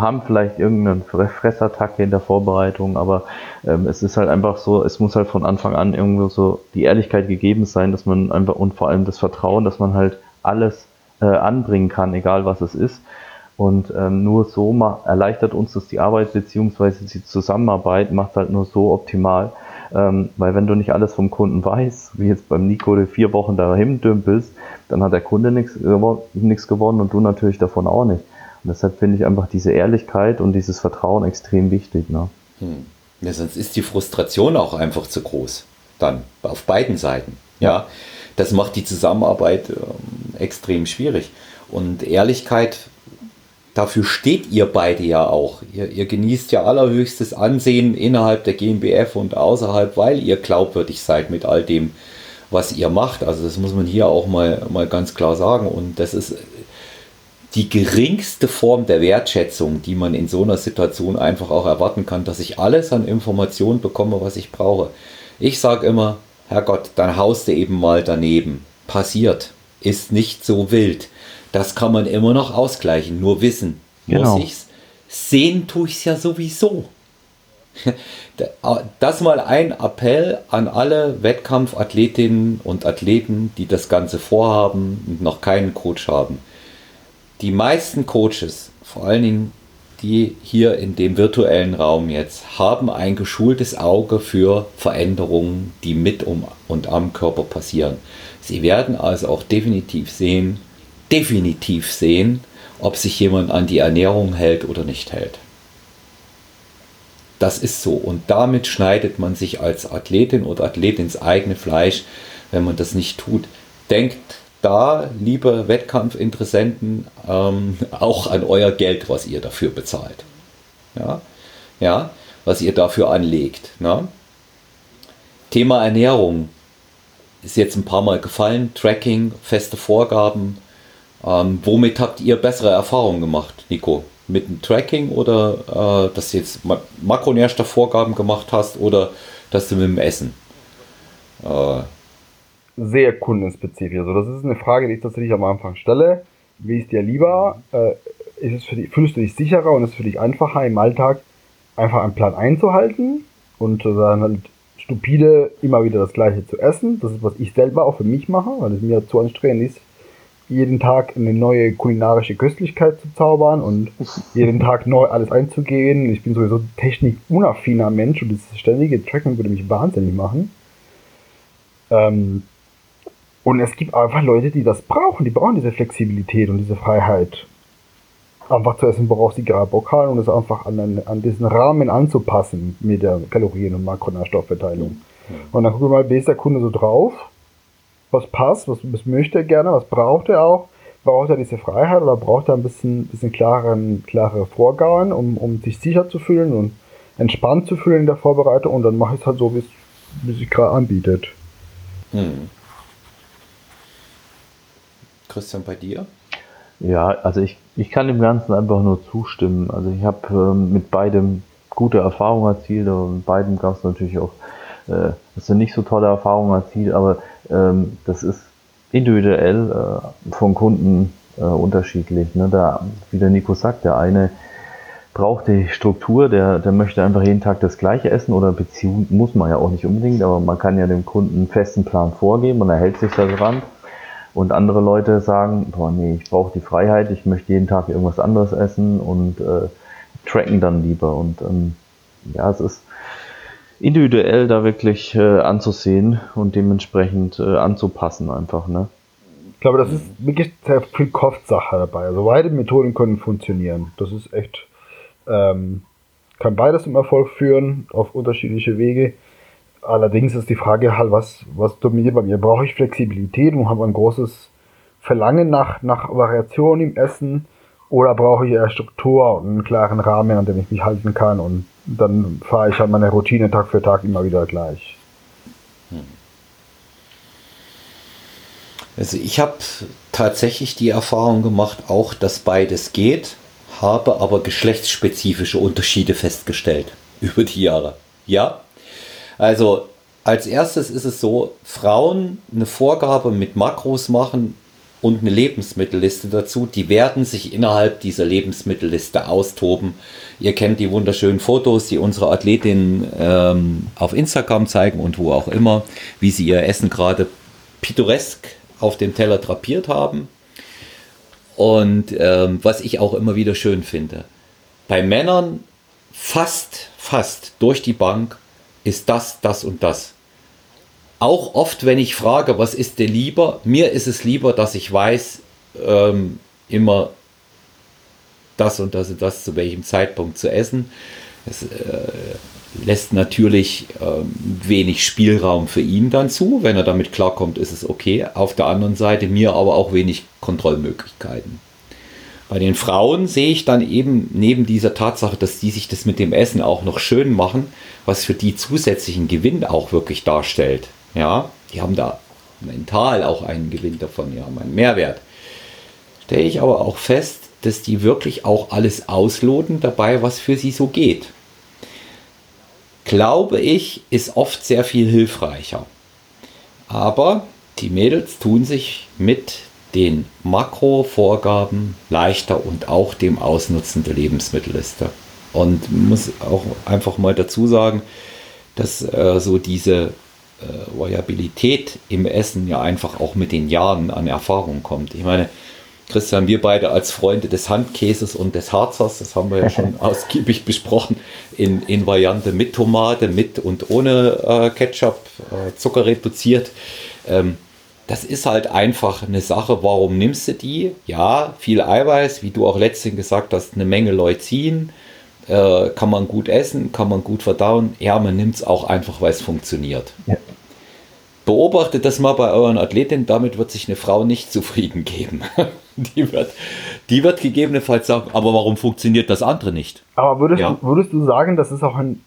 haben vielleicht irgendeine Fressattacke in der Vorbereitung, aber ähm, es ist halt einfach so, es muss halt von Anfang an irgendwo so die Ehrlichkeit gegeben sein, dass man einfach und vor allem das Vertrauen, dass man halt alles äh, anbringen kann, egal was es ist. Und ähm, nur so erleichtert uns das die Arbeit beziehungsweise die Zusammenarbeit macht halt nur so optimal. Ähm, weil wenn du nicht alles vom Kunden weißt, wie jetzt beim Nico, der vier Wochen dahin dümpelst, dann hat der Kunde nichts gewonnen und du natürlich davon auch nicht. Und deshalb finde ich einfach diese Ehrlichkeit und dieses Vertrauen extrem wichtig. Ne? Hm. Ja, sonst ist die Frustration auch einfach zu groß. Dann auf beiden Seiten. Ja, das macht die Zusammenarbeit ähm, extrem schwierig. Und Ehrlichkeit dafür steht ihr beide ja auch. Ihr, ihr, genießt ja allerhöchstes Ansehen innerhalb der GmbF und außerhalb, weil ihr glaubwürdig seid mit all dem, was ihr macht. Also das muss man hier auch mal, mal ganz klar sagen. Und das ist die geringste Form der Wertschätzung, die man in so einer Situation einfach auch erwarten kann, dass ich alles an Informationen bekomme, was ich brauche. Ich sage immer, Herrgott, dann haust du eben mal daneben. Passiert. Ist nicht so wild. Das kann man immer noch ausgleichen. Nur wissen, genau. muss ich's. Sehen tue ich es ja sowieso. Das mal ein Appell an alle Wettkampfathletinnen und Athleten, die das Ganze vorhaben und noch keinen Coach haben. Die meisten Coaches, vor allen Dingen die hier in dem virtuellen Raum jetzt, haben ein geschultes Auge für Veränderungen, die mit um und am Körper passieren. Sie werden also auch definitiv sehen, definitiv sehen, ob sich jemand an die Ernährung hält oder nicht hält. Das ist so. Und damit schneidet man sich als Athletin oder Athlet ins eigene Fleisch, wenn man das nicht tut. Denkt da, liebe Wettkampfinteressenten, ähm, auch an euer Geld, was ihr dafür bezahlt. Ja, ja was ihr dafür anlegt. Ne? Thema Ernährung ist jetzt ein paar Mal gefallen. Tracking, feste Vorgaben. Ähm, womit habt ihr bessere Erfahrungen gemacht, Nico? mit dem Tracking oder äh, dass du jetzt Makronährstoffvorgaben gemacht hast oder dass du mit dem Essen? Äh, Sehr kundenspezifisch. Also das ist eine Frage, die ich tatsächlich am Anfang stelle. Wie ist dir lieber? Äh, ist es für dich, fühlst du dich sicherer und ist es für dich einfacher im Alltag einfach einen Plan einzuhalten und dann halt stupide immer wieder das gleiche zu essen? Das ist, was ich selber auch für mich mache, weil es mir zu anstrengend ist, jeden Tag eine neue kulinarische Köstlichkeit zu zaubern und jeden Tag neu alles einzugehen. Ich bin sowieso technikunaffiner Mensch und das ständige Tracken würde mich wahnsinnig machen. Ähm, und es gibt einfach Leute, die das brauchen. Die brauchen diese Flexibilität und diese Freiheit. Einfach zu essen, worauf sie gerade Bock haben und es einfach an, an diesen Rahmen anzupassen mit der Kalorien- und Makronährstoffverteilung. Und dann gucken wir mal, wie ist der Kunde so drauf? was passt, was, was möchte er gerne, was braucht er auch. Braucht er diese Freiheit oder braucht er ein bisschen, bisschen klaren, klare Vorgaben, um, um sich sicher zu fühlen und entspannt zu fühlen in der Vorbereitung und dann mache ich es halt so, wie es sich gerade anbietet. Hm. Christian, bei dir? Ja, also ich, ich kann dem Ganzen einfach nur zustimmen. Also ich habe ähm, mit beidem gute Erfahrungen erzielt, aber mit beidem gab es natürlich auch äh, das sind nicht so tolle Erfahrungen erzielt, aber ähm, das ist individuell äh, von Kunden äh, unterschiedlich. Ne? Da, wie der Nico sagt, der eine braucht die Struktur, der, der möchte einfach jeden Tag das gleiche essen oder Beziehung muss man ja auch nicht unbedingt, aber man kann ja dem Kunden einen festen Plan vorgeben und er hält sich da dran. Und andere Leute sagen, boah, nee, ich brauche die Freiheit, ich möchte jeden Tag irgendwas anderes essen und äh, tracken dann lieber. Und ähm, ja, es ist, individuell da wirklich äh, anzusehen und dementsprechend äh, anzupassen einfach, ne? Ich glaube, das ist wirklich sehr viel Kopfsache dabei. Also beide Methoden können funktionieren. Das ist echt, ähm, kann beides zum Erfolg führen, auf unterschiedliche Wege. Allerdings ist die Frage halt, was, was dominiert bei mir? Brauche ich Flexibilität und habe ein großes Verlangen nach, nach Variation im Essen? Oder brauche ich eher Struktur und einen klaren Rahmen, an dem ich mich halten kann und dann fahre ich halt meine Routine Tag für Tag immer wieder gleich. Hm. Also ich habe tatsächlich die Erfahrung gemacht, auch dass beides geht, habe aber geschlechtsspezifische Unterschiede festgestellt über die Jahre. Ja, also als erstes ist es so, Frauen eine Vorgabe mit Makros machen und eine Lebensmittelliste dazu. Die werden sich innerhalb dieser Lebensmittelliste austoben. Ihr kennt die wunderschönen Fotos, die unsere Athletinnen ähm, auf Instagram zeigen und wo auch immer, wie sie ihr Essen gerade pittoresk auf dem Teller drapiert haben. Und ähm, was ich auch immer wieder schön finde, bei Männern fast, fast durch die Bank ist das, das und das auch oft, wenn ich frage, was ist dir lieber, mir ist es lieber, dass ich weiß, ähm, immer das und das und das zu welchem Zeitpunkt zu essen. Es äh, lässt natürlich ähm, wenig Spielraum für ihn dann zu. Wenn er damit klarkommt, ist es okay. Auf der anderen Seite mir aber auch wenig Kontrollmöglichkeiten. Bei den Frauen sehe ich dann eben neben dieser Tatsache, dass die sich das mit dem Essen auch noch schön machen, was für die zusätzlichen Gewinn auch wirklich darstellt. Ja, die haben da mental auch einen Gewinn davon, die haben einen Mehrwert. stelle ich aber auch fest, dass die wirklich auch alles ausloten dabei, was für sie so geht. Glaube ich, ist oft sehr viel hilfreicher. Aber die Mädels tun sich mit den Makrovorgaben leichter und auch dem Ausnutzen der Lebensmittelliste. Und muss auch einfach mal dazu sagen, dass äh, so diese äh, Variabilität im Essen ja einfach auch mit den Jahren an Erfahrung kommt. Ich meine, Christian, wir beide als Freunde des Handkäses und des Harzers, das haben wir ja schon ausgiebig besprochen, in, in Variante mit Tomate, mit und ohne äh, Ketchup, äh, Zucker reduziert. Ähm, das ist halt einfach eine Sache, warum nimmst du die? Ja, viel Eiweiß, wie du auch letztens gesagt hast, eine Menge Leucin, äh, kann man gut essen, kann man gut verdauen. Ja, man nimmt es auch einfach, weil es funktioniert. Ja. Beobachtet das mal bei euren Athletinnen, damit wird sich eine Frau nicht zufrieden geben. die, wird, die wird gegebenenfalls sagen, aber warum funktioniert das andere nicht? Aber würdest, ja. du, würdest du sagen, dass es auch ein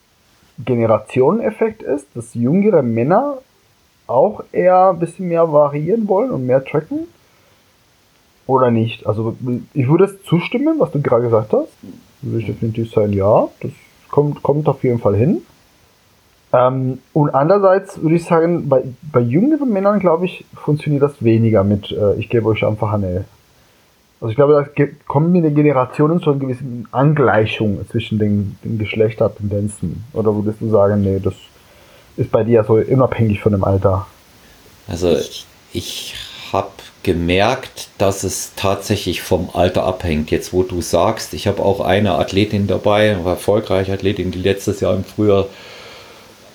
Generationeneffekt ist, dass jüngere Männer auch eher ein bisschen mehr variieren wollen und mehr tracken? Oder nicht? Also ich würde es zustimmen, was du gerade gesagt hast. Würde ich definitiv sagen, ja, das kommt, kommt auf jeden Fall hin. Ähm, und andererseits würde ich sagen, bei, bei jüngeren Männern, glaube ich, funktioniert das weniger mit, äh, ich gebe euch einfach eine. Also ich glaube, da kommen mit den Generationen zu einer gewissen Angleichung zwischen den, den Geschlechtertendenzen. Oder würdest du sagen, nee, das ist bei dir so unabhängig von dem Alter? Also ich habe gemerkt, dass es tatsächlich vom Alter abhängt. Jetzt, wo du sagst, ich habe auch eine Athletin dabei, eine erfolgreiche Athletin, die letztes Jahr im Frühjahr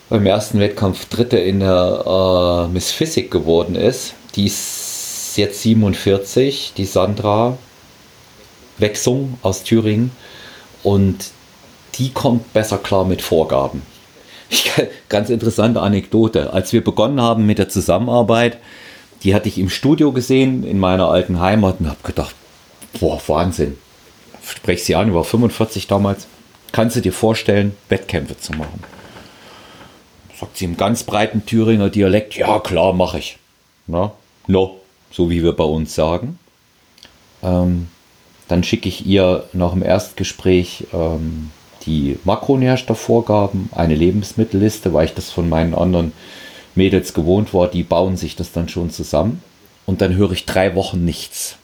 beim ersten Wettkampf Dritte in der äh, Miss Physik geworden ist. Die ist jetzt 47, die Sandra Wechsung aus Thüringen. Und die kommt besser klar mit Vorgaben. Ich, ganz interessante Anekdote. Als wir begonnen haben mit der Zusammenarbeit, die hatte ich im Studio gesehen in meiner alten Heimat und habe gedacht, boah, Wahnsinn. Sprech sie an, ich war 45 damals. Kannst du dir vorstellen, Wettkämpfe zu machen? Sagt sie im ganz breiten Thüringer Dialekt, ja klar, mache ich. Na, no, so wie wir bei uns sagen. Ähm, dann schicke ich ihr nach dem Erstgespräch ähm, die Makronährstoffvorgaben, eine Lebensmittelliste, weil ich das von meinen anderen Mädels gewohnt war, die bauen sich das dann schon zusammen. Und dann höre ich drei Wochen nichts.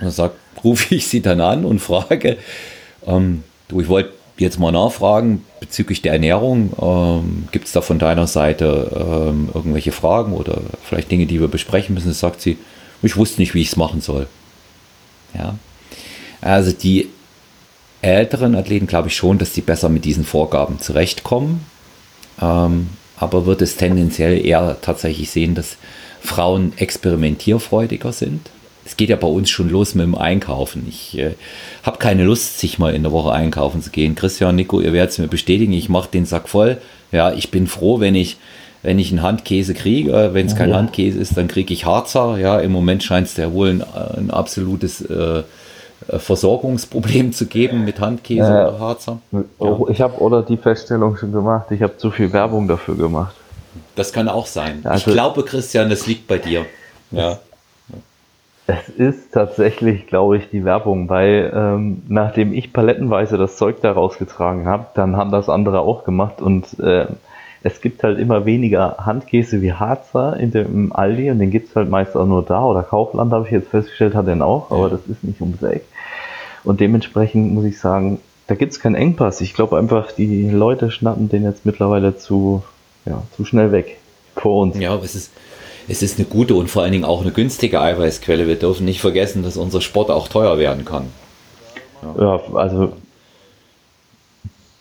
Dann rufe ich sie dann an und frage, ähm, du, ich wollte jetzt mal nachfragen bezüglich der Ernährung. Ähm, Gibt es da von deiner Seite ähm, irgendwelche Fragen oder vielleicht Dinge, die wir besprechen müssen? Das sagt sie, ich wusste nicht, wie ich es machen soll. Ja. Also die älteren Athleten glaube ich schon, dass die besser mit diesen Vorgaben zurechtkommen. Ähm, aber wird es tendenziell eher tatsächlich sehen, dass Frauen experimentierfreudiger sind. Es geht ja bei uns schon los mit dem Einkaufen. Ich äh, habe keine Lust, sich mal in der Woche einkaufen zu gehen. Christian, Nico, ihr werdet es mir bestätigen. Ich mache den Sack voll. Ja, ich bin froh, wenn ich, wenn ich einen Handkäse kriege. Wenn es kein ja. Handkäse ist, dann kriege ich Harzer. Ja, im Moment scheint es ja wohl ein, ein absolutes äh, äh, Versorgungsproblem zu geben mit Handkäse äh, oder Harzer. Ja. Ich habe oder die Feststellung schon gemacht, ich habe zu viel Werbung dafür gemacht. Das kann auch sein. Also, ich glaube, Christian, das liegt bei dir. Ja. Es ist tatsächlich, glaube ich, die Werbung, weil ähm, nachdem ich palettenweise das Zeug da rausgetragen habe, dann haben das andere auch gemacht und äh, es gibt halt immer weniger Handkäse wie Harzer in dem Aldi und den gibt es halt meist auch nur da oder Kaufland, habe ich jetzt festgestellt, hat den auch, aber das ist nicht ums Eck. Und dementsprechend muss ich sagen, da gibt es keinen Engpass. Ich glaube einfach, die Leute schnappen den jetzt mittlerweile zu, ja, zu schnell weg vor uns. Ja, es ist, es ist eine gute und vor allen Dingen auch eine günstige Eiweißquelle. Wir dürfen nicht vergessen, dass unser Sport auch teuer werden kann. Ja, ja also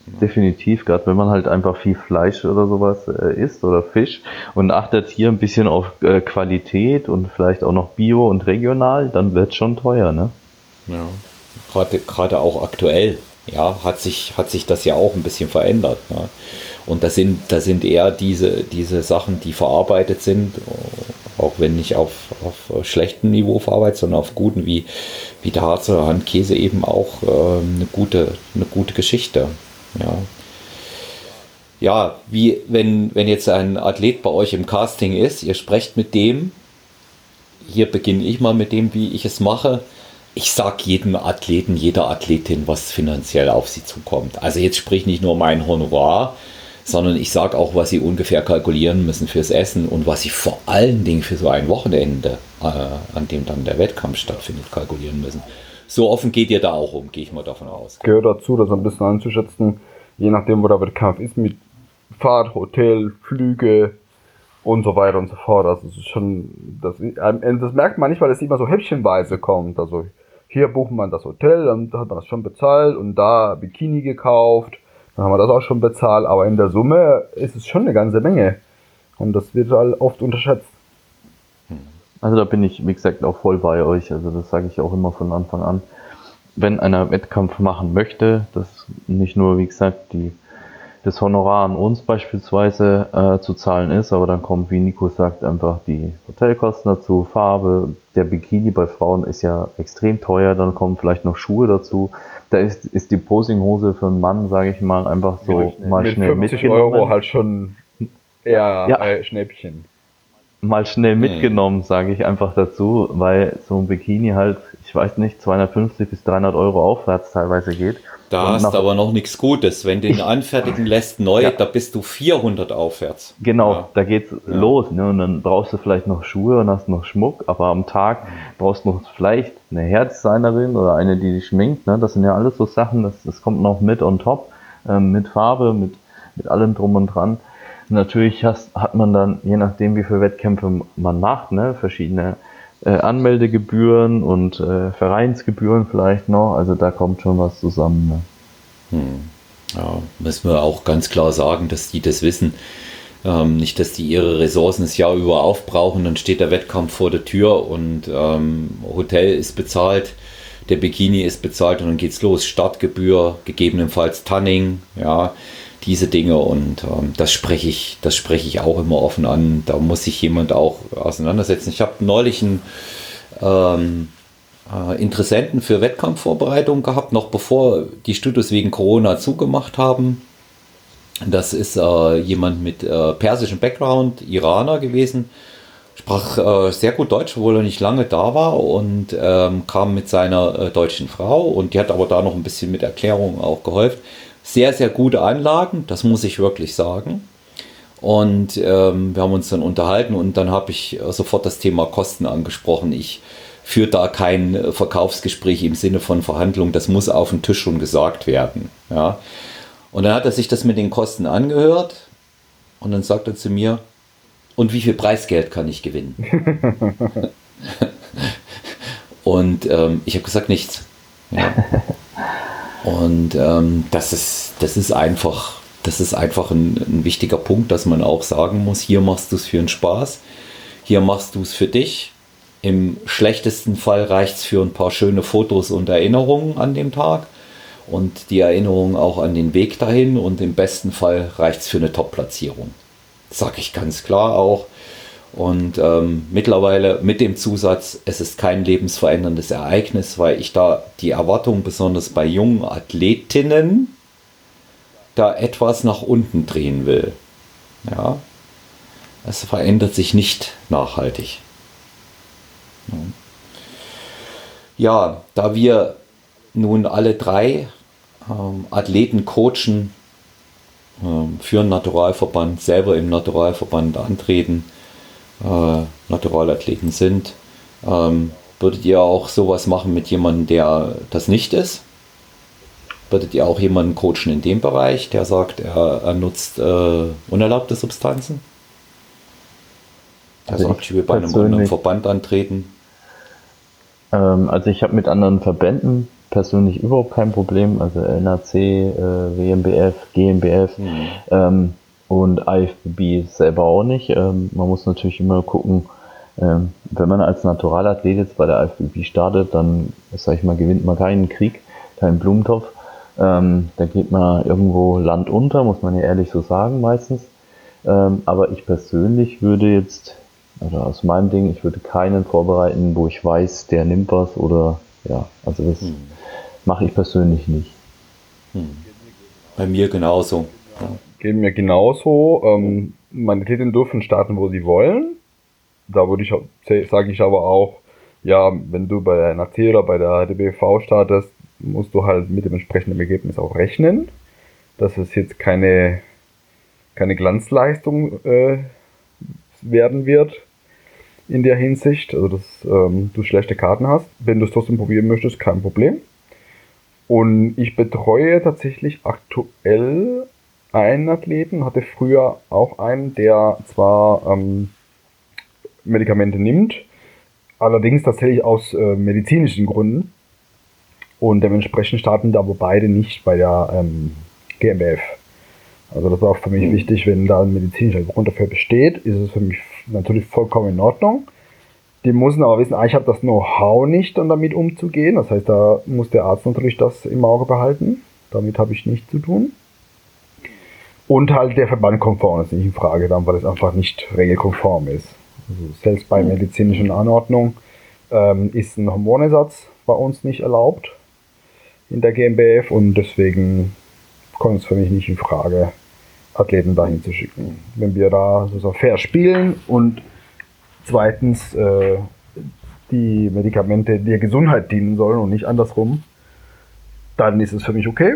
definitiv, gerade wenn man halt einfach viel Fleisch oder sowas äh, isst oder Fisch und achtet hier ein bisschen auf äh, Qualität und vielleicht auch noch Bio und regional, dann wird es schon teuer, ne? Ja gerade, gerade auch aktuell, ja, hat sich, hat sich das ja auch ein bisschen verändert. Ne? Und da sind, da sind eher diese, diese Sachen, die verarbeitet sind, auch wenn nicht auf, auf schlechtem Niveau verarbeitet, sondern auf guten, wie, wie der Harzer Handkäse eben auch äh, eine, gute, eine gute Geschichte. Ja. Ja, wie wenn, wenn jetzt ein Athlet bei euch im Casting ist, ihr sprecht mit dem, hier beginne ich mal mit dem, wie ich es mache. Ich sage jedem Athleten, jeder Athletin, was finanziell auf sie zukommt. Also jetzt sprich nicht nur mein Honorar, sondern ich sage auch, was sie ungefähr kalkulieren müssen fürs Essen und was sie vor allen Dingen für so ein Wochenende, äh, an dem dann der Wettkampf stattfindet, kalkulieren müssen. So offen geht ihr da auch um, gehe ich mal davon aus. Gehört dazu, das ein bisschen einzuschätzen, je nachdem, wo der Wettkampf ist, mit Fahrt, Hotel, Flüge und so weiter und so fort. Also es ist schon, das, das merkt man nicht, weil es immer so häppchenweise kommt. Also hier bucht man das Hotel, dann hat man das schon bezahlt und da Bikini gekauft dann haben wir das auch schon bezahlt, aber in der Summe ist es schon eine ganze Menge. Und das wird halt oft unterschätzt. Also da bin ich, wie gesagt, auch voll bei euch. Also das sage ich auch immer von Anfang an. Wenn einer Wettkampf machen möchte, das nicht nur, wie gesagt, die das Honorar an uns beispielsweise äh, zu zahlen ist, aber dann kommt, wie Nico sagt, einfach die Hotelkosten dazu, Farbe, der Bikini bei Frauen ist ja extrem teuer, dann kommen vielleicht noch Schuhe dazu. Da ist, ist die Posinghose für einen Mann, sage ich mal, einfach so ja, mal mit schnell 50 Euro halt schon eher ja. äh, Schnäppchen. Mal schnell mitgenommen, sage ich einfach dazu, weil so ein Bikini halt, ich weiß nicht, 250 bis 300 Euro aufwärts teilweise geht. Da und hast du aber noch nichts Gutes. Wenn du ihn anfertigen lässt neu, ja. da bist du 400 aufwärts. Genau, ja. da geht's ja. los. Ne? Und dann brauchst du vielleicht noch Schuhe und hast noch Schmuck, aber am Tag brauchst du noch vielleicht eine Herzdesignerin oder eine, die dich schminkt. Ne? Das sind ja alles so Sachen, das, das kommt noch mit on top, ähm, mit Farbe, mit, mit allem drum und dran. Natürlich hast, hat man dann, je nachdem wie viele Wettkämpfe man macht, ne, verschiedene äh, Anmeldegebühren und äh, Vereinsgebühren vielleicht noch. Also da kommt schon was zusammen. Ne? Hm. Ja, müssen wir auch ganz klar sagen, dass die das wissen. Ähm, nicht, dass die ihre Ressourcen das Jahr über aufbrauchen, dann steht der Wettkampf vor der Tür und ähm, Hotel ist bezahlt, der Bikini ist bezahlt und dann geht's los. Startgebühr, gegebenenfalls Tanning, ja diese Dinge und ähm, das spreche ich, das spreche ich auch immer offen an. Da muss sich jemand auch auseinandersetzen. Ich habe neulich einen ähm, äh, Interessenten für Wettkampfvorbereitung gehabt, noch bevor die Studios wegen Corona zugemacht haben. Das ist äh, jemand mit äh, persischem Background, Iraner gewesen, sprach äh, sehr gut Deutsch, obwohl er nicht lange da war und ähm, kam mit seiner äh, deutschen Frau und die hat aber da noch ein bisschen mit Erklärungen auch geholfen sehr, sehr gute Anlagen, das muss ich wirklich sagen. Und ähm, wir haben uns dann unterhalten und dann habe ich sofort das Thema Kosten angesprochen. Ich führe da kein Verkaufsgespräch im Sinne von Verhandlungen, das muss auf den Tisch schon gesagt werden. Ja. Und dann hat er sich das mit den Kosten angehört und dann sagt er zu mir, und wie viel Preisgeld kann ich gewinnen? und ähm, ich habe gesagt, nichts. Ja. Und ähm, das, ist, das ist einfach, das ist einfach ein, ein wichtiger Punkt, dass man auch sagen muss, hier machst du es für den Spaß, hier machst du es für dich. Im schlechtesten Fall reicht es für ein paar schöne Fotos und Erinnerungen an dem Tag und die Erinnerung auch an den Weg dahin und im besten Fall reicht es für eine Top-Platzierung. Sage ich ganz klar auch. Und ähm, mittlerweile mit dem Zusatz, es ist kein lebensveränderndes Ereignis, weil ich da die Erwartung, besonders bei jungen Athletinnen, da etwas nach unten drehen will. Ja, es verändert sich nicht nachhaltig. Ja, da wir nun alle drei ähm, Athleten coachen, ähm, für einen Naturalverband, selber im Naturalverband antreten, äh, Naturalathleten sind. Ähm, würdet ihr auch sowas machen mit jemandem, der das nicht ist? Würdet ihr auch jemanden coachen in dem Bereich, der sagt, er, er nutzt äh, unerlaubte Substanzen? Also sagt, ich will bei einem anderen Verband antreten. Ähm, also ich habe mit anderen Verbänden persönlich überhaupt kein Problem. Also NAC, äh, WMBF, GmbF. Mhm. Ähm, und IFBB selber auch nicht. Ähm, man muss natürlich immer gucken, ähm, wenn man als Naturalathlet jetzt bei der IFBB startet, dann, sag ich mal, gewinnt man keinen Krieg, keinen Blumentopf. Ähm, da geht man irgendwo Land unter, muss man ja ehrlich so sagen meistens. Ähm, aber ich persönlich würde jetzt, also aus meinem Ding, ich würde keinen vorbereiten, wo ich weiß, der nimmt was oder ja, also das hm. mache ich persönlich nicht. Hm. Bei mir genauso. Ja. Geht mir genauso. Ähm, meine Athletinnen dürfen starten, wo sie wollen. da würde ich, sage ich aber auch, ja, wenn du bei der NAT oder bei der DBV startest, musst du halt mit dem entsprechenden Ergebnis auch rechnen. Dass es jetzt keine, keine Glanzleistung äh, werden wird in der Hinsicht, also dass ähm, du schlechte Karten hast. Wenn du es trotzdem probieren möchtest, kein Problem. Und ich betreue tatsächlich aktuell einen Athleten, hatte früher auch einen, der zwar ähm, Medikamente nimmt, allerdings tatsächlich aus äh, medizinischen Gründen. Und dementsprechend starten da aber beide nicht bei der ähm, GmbF. Also das war auch für mich mhm. wichtig, wenn da ein medizinischer Grund dafür besteht, ist es für mich natürlich vollkommen in Ordnung. Die müssen aber wissen, ah, ich habe das Know-how nicht, um damit umzugehen. Das heißt, da muss der Arzt natürlich das im Auge behalten. Damit habe ich nichts zu tun. Und halt der Verband konform ist nicht in Frage, dann, weil es einfach nicht regelkonform ist. Also selbst bei medizinischen Anordnungen ähm, ist ein Hormonersatz bei uns nicht erlaubt in der GmbF und deswegen kommt es für mich nicht in Frage, Athleten dahin zu schicken. Wenn wir da so fair spielen und zweitens äh, die Medikamente der Gesundheit dienen sollen und nicht andersrum, dann ist es für mich okay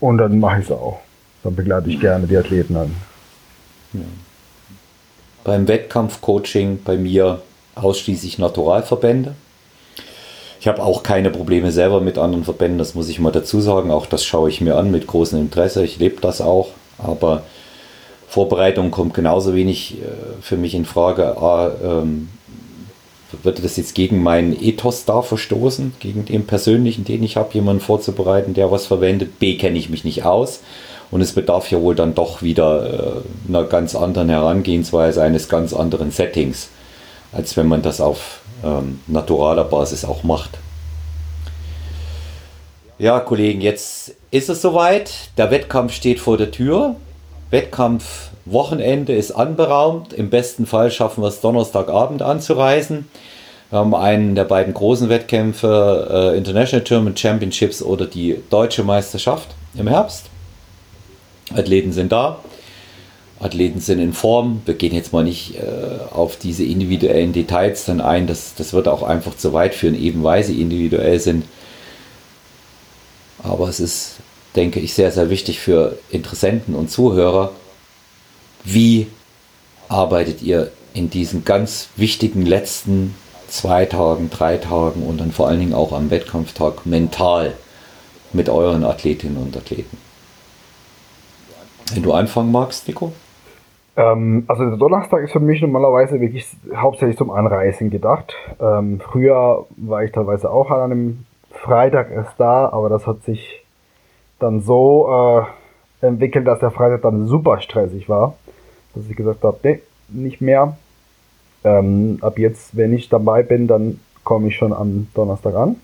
und dann mache ich es auch. Dann begleite ich gerne die Athleten an. Ja. Beim Wettkampfcoaching bei mir ausschließlich Naturalverbände. Ich habe auch keine Probleme selber mit anderen Verbänden, das muss ich mal dazu sagen. Auch das schaue ich mir an mit großem Interesse. Ich lebe das auch. Aber Vorbereitung kommt genauso wenig äh, für mich in Frage. A, ähm, würde das jetzt gegen meinen Ethos da verstoßen, gegen den persönlichen, den ich habe, jemanden vorzubereiten, der was verwendet. B, kenne ich mich nicht aus. Und es bedarf ja wohl dann doch wieder äh, einer ganz anderen Herangehensweise, eines ganz anderen Settings, als wenn man das auf ähm, naturaler Basis auch macht. Ja, Kollegen, jetzt ist es soweit. Der Wettkampf steht vor der Tür. Wettkampfwochenende ist anberaumt. Im besten Fall schaffen wir es Donnerstagabend anzureisen. Wir haben einen der beiden großen Wettkämpfe, äh, International German Championships oder die Deutsche Meisterschaft im Herbst. Athleten sind da. Athleten sind in Form. Wir gehen jetzt mal nicht äh, auf diese individuellen Details dann ein. Das, das wird auch einfach zu weit führen, eben weil sie individuell sind. Aber es ist, denke ich, sehr, sehr wichtig für Interessenten und Zuhörer. Wie arbeitet ihr in diesen ganz wichtigen letzten zwei Tagen, drei Tagen und dann vor allen Dingen auch am Wettkampftag mental mit euren Athletinnen und Athleten? Wenn du anfangen magst, Nico? Ähm, also der Donnerstag ist für mich normalerweise wirklich hauptsächlich zum Anreisen gedacht. Ähm, früher war ich teilweise auch an einem Freitag erst da, aber das hat sich dann so äh, entwickelt, dass der Freitag dann super stressig war, dass ich gesagt habe, nee, nicht mehr. Ähm, ab jetzt, wenn ich dabei bin, dann komme ich schon am Donnerstag an.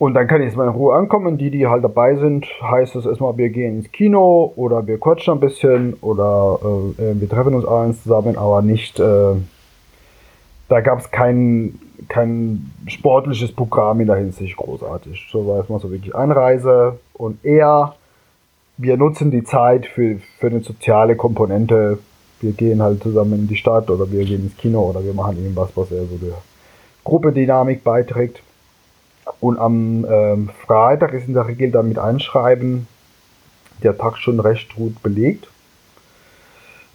Und dann kann ich jetzt mal in Ruhe ankommen. Die, die halt dabei sind, heißt es erstmal, wir gehen ins Kino oder wir quatschen ein bisschen oder äh, wir treffen uns abends zusammen, aber nicht, äh, da gab es kein, kein sportliches Programm in der Hinsicht großartig. So war erstmal so wirklich Einreise und eher, wir nutzen die Zeit für, für eine soziale Komponente. Wir gehen halt zusammen in die Stadt oder wir gehen ins Kino oder wir machen irgendwas, was eher so der Gruppendynamik beiträgt. Und am ähm, Freitag ist in der Regel dann mit Einschreiben der Tag schon recht gut belegt.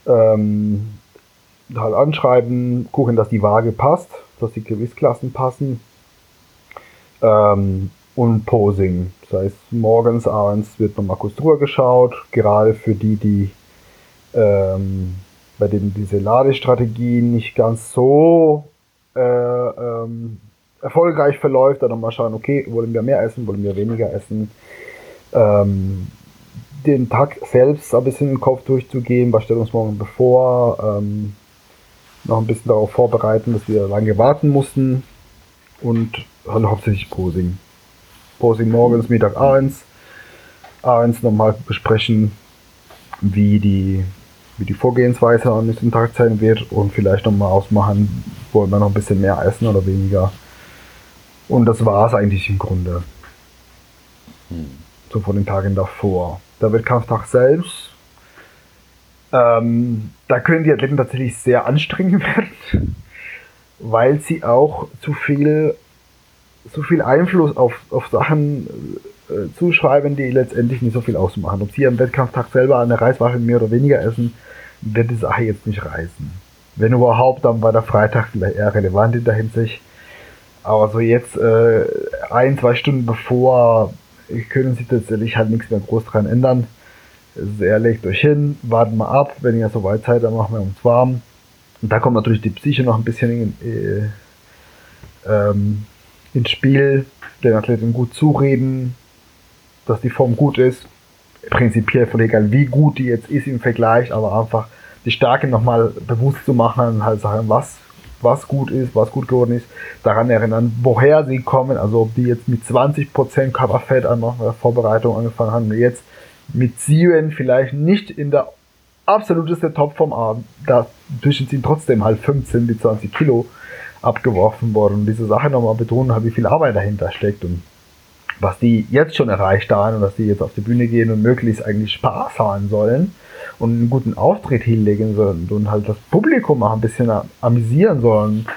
Ähm, halt anschreiben, gucken, dass die Waage passt, dass die Gewichtsklassen passen. Ähm, und Posing. Das heißt, morgens, abends wird nochmal kurz drüber geschaut, gerade für die, die ähm, bei denen diese Ladestrategie nicht ganz so äh, ähm, erfolgreich verläuft, dann mal schauen, okay, wollen wir mehr essen, wollen wir weniger essen. Ähm, den Tag selbst ein bisschen im Kopf durchzugehen, was stellt uns morgen bevor, ähm, noch ein bisschen darauf vorbereiten, dass wir lange warten mussten und dann hauptsächlich Posing. Posing morgens, Mittag, abends. Abends nochmal besprechen, wie die, wie die Vorgehensweise an diesem Tag sein wird und vielleicht nochmal ausmachen, wollen wir noch ein bisschen mehr essen oder weniger. Und das war es eigentlich im Grunde. Hm. So von den Tagen davor. Der Wettkampftag selbst. Ähm, da können die Athleten tatsächlich sehr anstrengend werden, weil sie auch zu viel, zu viel Einfluss auf, auf Sachen äh, zuschreiben, die letztendlich nicht so viel ausmachen. Ob sie am Wettkampftag selber eine Reiswaffe mehr oder weniger essen, wird die Sache jetzt nicht reißen. Wenn überhaupt, dann war der Freitag vielleicht eher relevant in der Hinsicht. Aber so jetzt äh, ein, zwei Stunden bevor können sie tatsächlich halt nichts mehr groß dran ändern. Eher, legt euch hin, warten mal ab, wenn ihr so weit seid, dann machen wir uns warm. Und da kommt natürlich die Psyche noch ein bisschen in, äh, ähm, ins Spiel, den Athleten gut zureden, dass die Form gut ist. Prinzipiell völlig egal, wie gut die jetzt ist im Vergleich, aber einfach die Stärke nochmal bewusst zu machen, halt sagen, was, was gut ist, was gut geworden ist, daran erinnern, woher sie kommen, also ob die jetzt mit 20% Körperfett an der Vorbereitung angefangen haben, jetzt mit 7 vielleicht nicht in der absoluteste Topform, aber dazwischen sind trotzdem halt 15 bis 20 Kilo abgeworfen worden. Und diese Sache nochmal betonen, wie viel Arbeit dahinter steckt und was die jetzt schon erreicht haben und dass die jetzt auf die Bühne gehen und möglichst eigentlich Spaß haben sollen und einen guten Auftritt hinlegen sollen und halt das Publikum auch ein bisschen amüsieren sollen,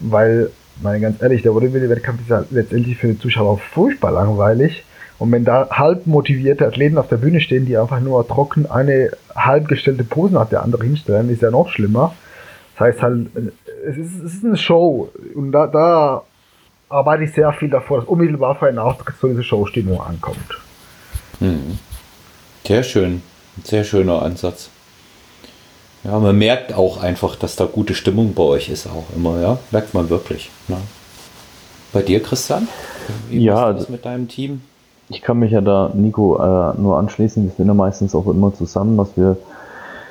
weil, meine ganz ehrlich, der Bodybuilding-Wettkampf ist ja letztendlich für die Zuschauer furchtbar langweilig. Und wenn da halb motivierte Athleten auf der Bühne stehen, die einfach nur trocken eine halb gestellte Pose nach der anderen hinstellen, ist ja noch schlimmer. Das heißt halt, es ist, es ist eine Show und da, da arbeite ich sehr viel davor, dass unmittelbar vor einem Auftritt so diese Showstimmung ankommt. Mhm. Sehr schön. Sehr schöner Ansatz. Ja, man merkt auch einfach, dass da gute Stimmung bei euch ist, auch immer, ja. Merkt man wirklich. Ne? Bei dir, Christian? Wie ja, das mit deinem Team? Ich kann mich ja da, Nico, äh, nur anschließen. Wir sind ja meistens auch immer zusammen, dass wir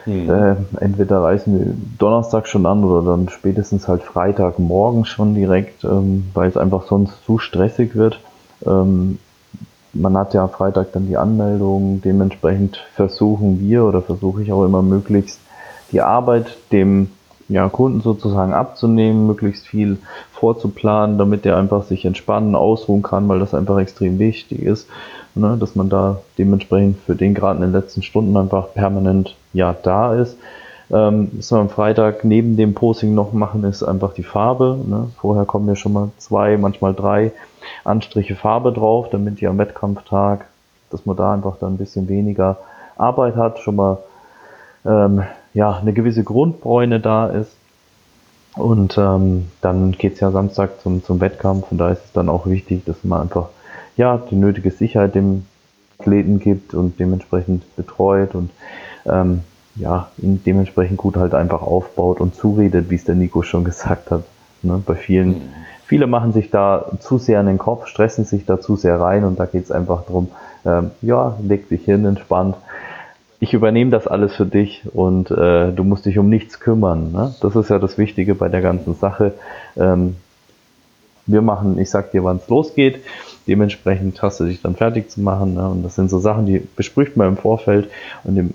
hm. äh, entweder reisen wir Donnerstag schon an oder dann spätestens halt Freitagmorgen schon direkt, ähm, weil es einfach sonst zu stressig wird. Ähm, man hat ja Freitag dann die Anmeldung, dementsprechend versuchen wir oder versuche ich auch immer möglichst die Arbeit dem ja, Kunden sozusagen abzunehmen, möglichst viel vorzuplanen, damit der einfach sich entspannen, ausruhen kann, weil das einfach extrem wichtig ist, ne, dass man da dementsprechend für den gerade in den letzten Stunden einfach permanent ja da ist. Ähm, was wir am Freitag neben dem Posing noch machen, ist einfach die Farbe. Ne? Vorher kommen ja schon mal zwei, manchmal drei Anstriche Farbe drauf, damit die am Wettkampftag, dass man da einfach dann ein bisschen weniger Arbeit hat, schon mal ähm, ja, eine gewisse Grundbräune da ist. Und ähm, dann geht's ja Samstag zum, zum Wettkampf und da ist es dann auch wichtig, dass man einfach ja die nötige Sicherheit dem Athleten gibt und dementsprechend betreut und ähm, ja, ihn dementsprechend gut halt einfach aufbaut und zuredet, wie es der Nico schon gesagt hat. Ne? Bei vielen mhm. Viele machen sich da zu sehr in den Kopf, stressen sich da zu sehr rein und da geht es einfach darum, ähm, ja, leg dich hin, entspannt. Ich übernehme das alles für dich und äh, du musst dich um nichts kümmern. Ne? Das ist ja das Wichtige bei der ganzen Sache. Ähm, wir machen, ich sag dir, wann es losgeht. Dementsprechend hast du dich dann fertig zu machen. Ne? Und das sind so Sachen, die bespricht man im Vorfeld. Und im,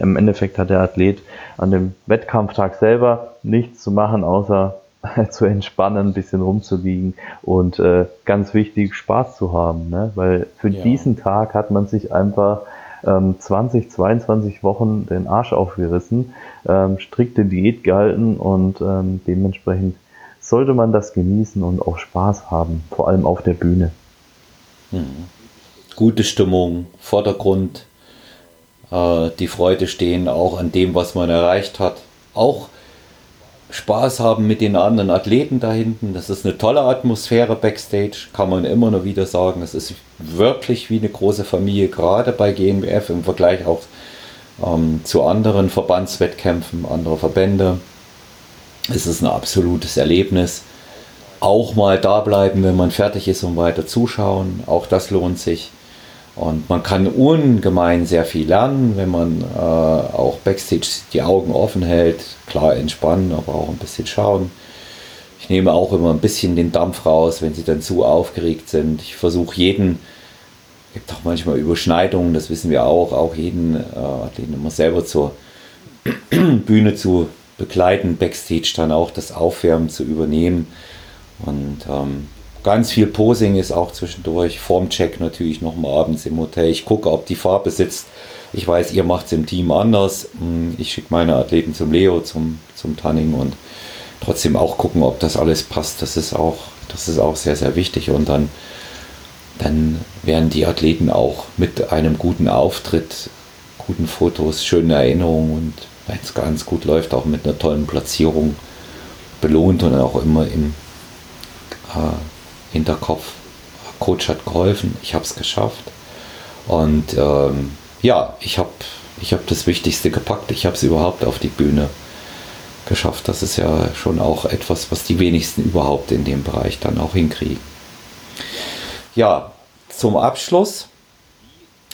im Endeffekt hat der Athlet an dem Wettkampftag selber nichts zu machen, außer zu entspannen, ein bisschen rumzuliegen und äh, ganz wichtig, Spaß zu haben. Ne? Weil für ja. diesen Tag hat man sich einfach ähm, 20, 22 Wochen den Arsch aufgerissen, ähm, strikte Diät gehalten und ähm, dementsprechend sollte man das genießen und auch Spaß haben, vor allem auf der Bühne. Mhm. Gute Stimmung, Vordergrund, äh, die Freude stehen auch an dem, was man erreicht hat. Auch Spaß haben mit den anderen Athleten da hinten. Das ist eine tolle Atmosphäre backstage, kann man immer nur wieder sagen. Es ist wirklich wie eine große Familie, gerade bei GNBF im Vergleich auch ähm, zu anderen Verbandswettkämpfen, anderer Verbände. Es ist ein absolutes Erlebnis. Auch mal da bleiben, wenn man fertig ist und weiter zuschauen. Auch das lohnt sich. Und man kann ungemein sehr viel lernen, wenn man äh, auch backstage die Augen offen hält. Klar entspannen, aber auch ein bisschen schauen. Ich nehme auch immer ein bisschen den Dampf raus, wenn sie dann zu aufgeregt sind. Ich versuche jeden, gibt auch manchmal Überschneidungen, das wissen wir auch, auch jeden, äh, den immer selber zur Bühne zu begleiten, backstage dann auch das Aufwärmen zu übernehmen. Und ähm, Ganz viel Posing ist auch zwischendurch. Formcheck natürlich nochmal abends im Hotel. Ich gucke, ob die Farbe sitzt, Ich weiß, ihr macht es im Team anders. Hm, ich schicke meine Athleten zum Leo, zum, zum Tanning und trotzdem auch gucken, ob das alles passt. Das ist auch, das ist auch sehr, sehr wichtig. Und dann, dann werden die Athleten auch mit einem guten Auftritt, guten Fotos, schönen Erinnerungen und wenn es ganz gut läuft, auch mit einer tollen Platzierung belohnt und auch immer im äh, Hinterkopf. Coach hat geholfen, ich habe es geschafft. Und ähm, ja, ich habe ich hab das Wichtigste gepackt. Ich habe es überhaupt auf die Bühne geschafft. Das ist ja schon auch etwas, was die wenigsten überhaupt in dem Bereich dann auch hinkriegen. Ja, zum Abschluss.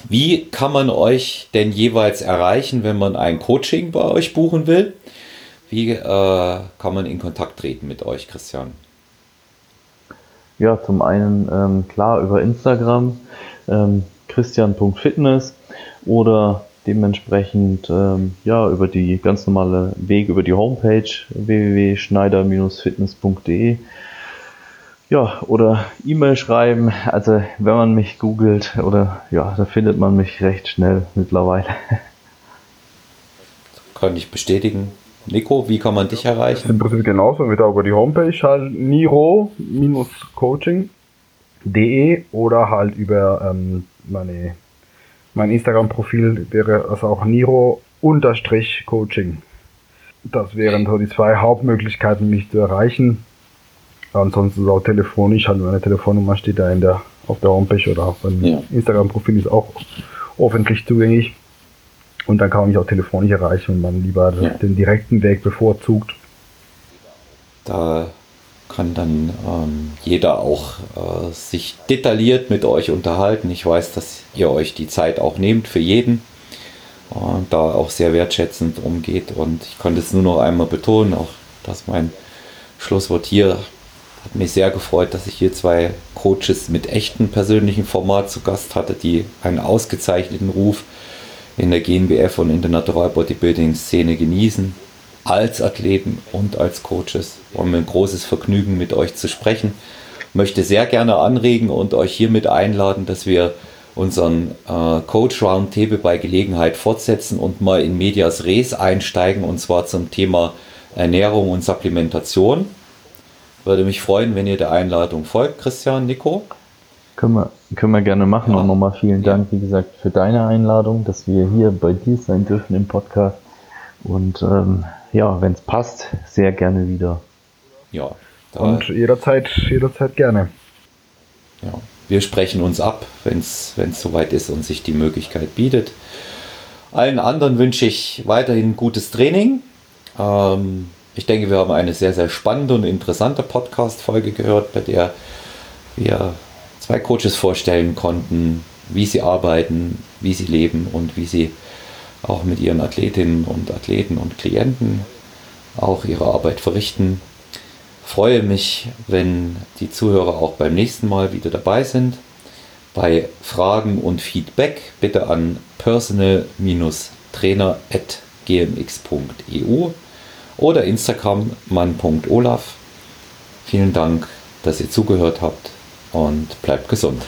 Wie kann man euch denn jeweils erreichen, wenn man ein Coaching bei euch buchen will? Wie äh, kann man in Kontakt treten mit euch, Christian? Ja, zum einen ähm, klar über Instagram ähm, christian.fitness oder dementsprechend ähm, ja über die ganz normale Weg über die Homepage www.schneider-fitness.de ja oder E-Mail schreiben. Also wenn man mich googelt oder ja da findet man mich recht schnell mittlerweile. Kann ich bestätigen Nico, wie kann man dich erreichen? Im Prinzip genauso, wieder über die Homepage halt niro-coaching.de oder halt über ähm, meine, mein Instagram-Profil wäre also auch niro-coaching. Das wären so die zwei Hauptmöglichkeiten, mich zu erreichen. Ansonsten ist auch telefonisch, halt meine Telefonnummer steht da in der, auf der Homepage oder auf meinem ja. Instagram-Profil ist auch öffentlich zugänglich. Und dann kann man mich auch telefonisch erreichen und man lieber ja. den direkten Weg bevorzugt. Da kann dann ähm, jeder auch äh, sich detailliert mit euch unterhalten. Ich weiß, dass ihr euch die Zeit auch nehmt für jeden und da auch sehr wertschätzend umgeht. Und ich konnte es nur noch einmal betonen, auch dass mein Schlusswort hier hat mich sehr gefreut, dass ich hier zwei Coaches mit echtem persönlichen Format zu Gast hatte, die einen ausgezeichneten Ruf in der GNBF und in der Natural Bodybuilding Szene genießen, als Athleten und als Coaches. Und mir ein großes Vergnügen mit euch zu sprechen. Möchte sehr gerne anregen und euch hiermit einladen, dass wir unseren äh, Coach Roundtable bei Gelegenheit fortsetzen und mal in Medias Res einsteigen und zwar zum Thema Ernährung und Supplementation. Würde mich freuen, wenn ihr der Einladung folgt, Christian, Nico. Können wir, können wir gerne machen. Ja. Und nochmal vielen Dank, wie gesagt, für deine Einladung, dass wir hier bei dir sein dürfen im Podcast. Und ähm, ja, wenn es passt, sehr gerne wieder. Ja. Und jederzeit, jederzeit gerne. Ja, wir sprechen uns ab, wenn es soweit ist und sich die Möglichkeit bietet. Allen anderen wünsche ich weiterhin gutes Training. Ähm, ich denke, wir haben eine sehr, sehr spannende und interessante Podcast-Folge gehört, bei der wir zwei Coaches vorstellen konnten, wie sie arbeiten, wie sie leben und wie sie auch mit ihren Athletinnen und Athleten und Klienten auch ihre Arbeit verrichten. Freue mich, wenn die Zuhörer auch beim nächsten Mal wieder dabei sind. Bei Fragen und Feedback bitte an personal-trainer.gmx.eu oder Instagram mann.olaf. Vielen Dank, dass ihr zugehört habt und bleibt gesund.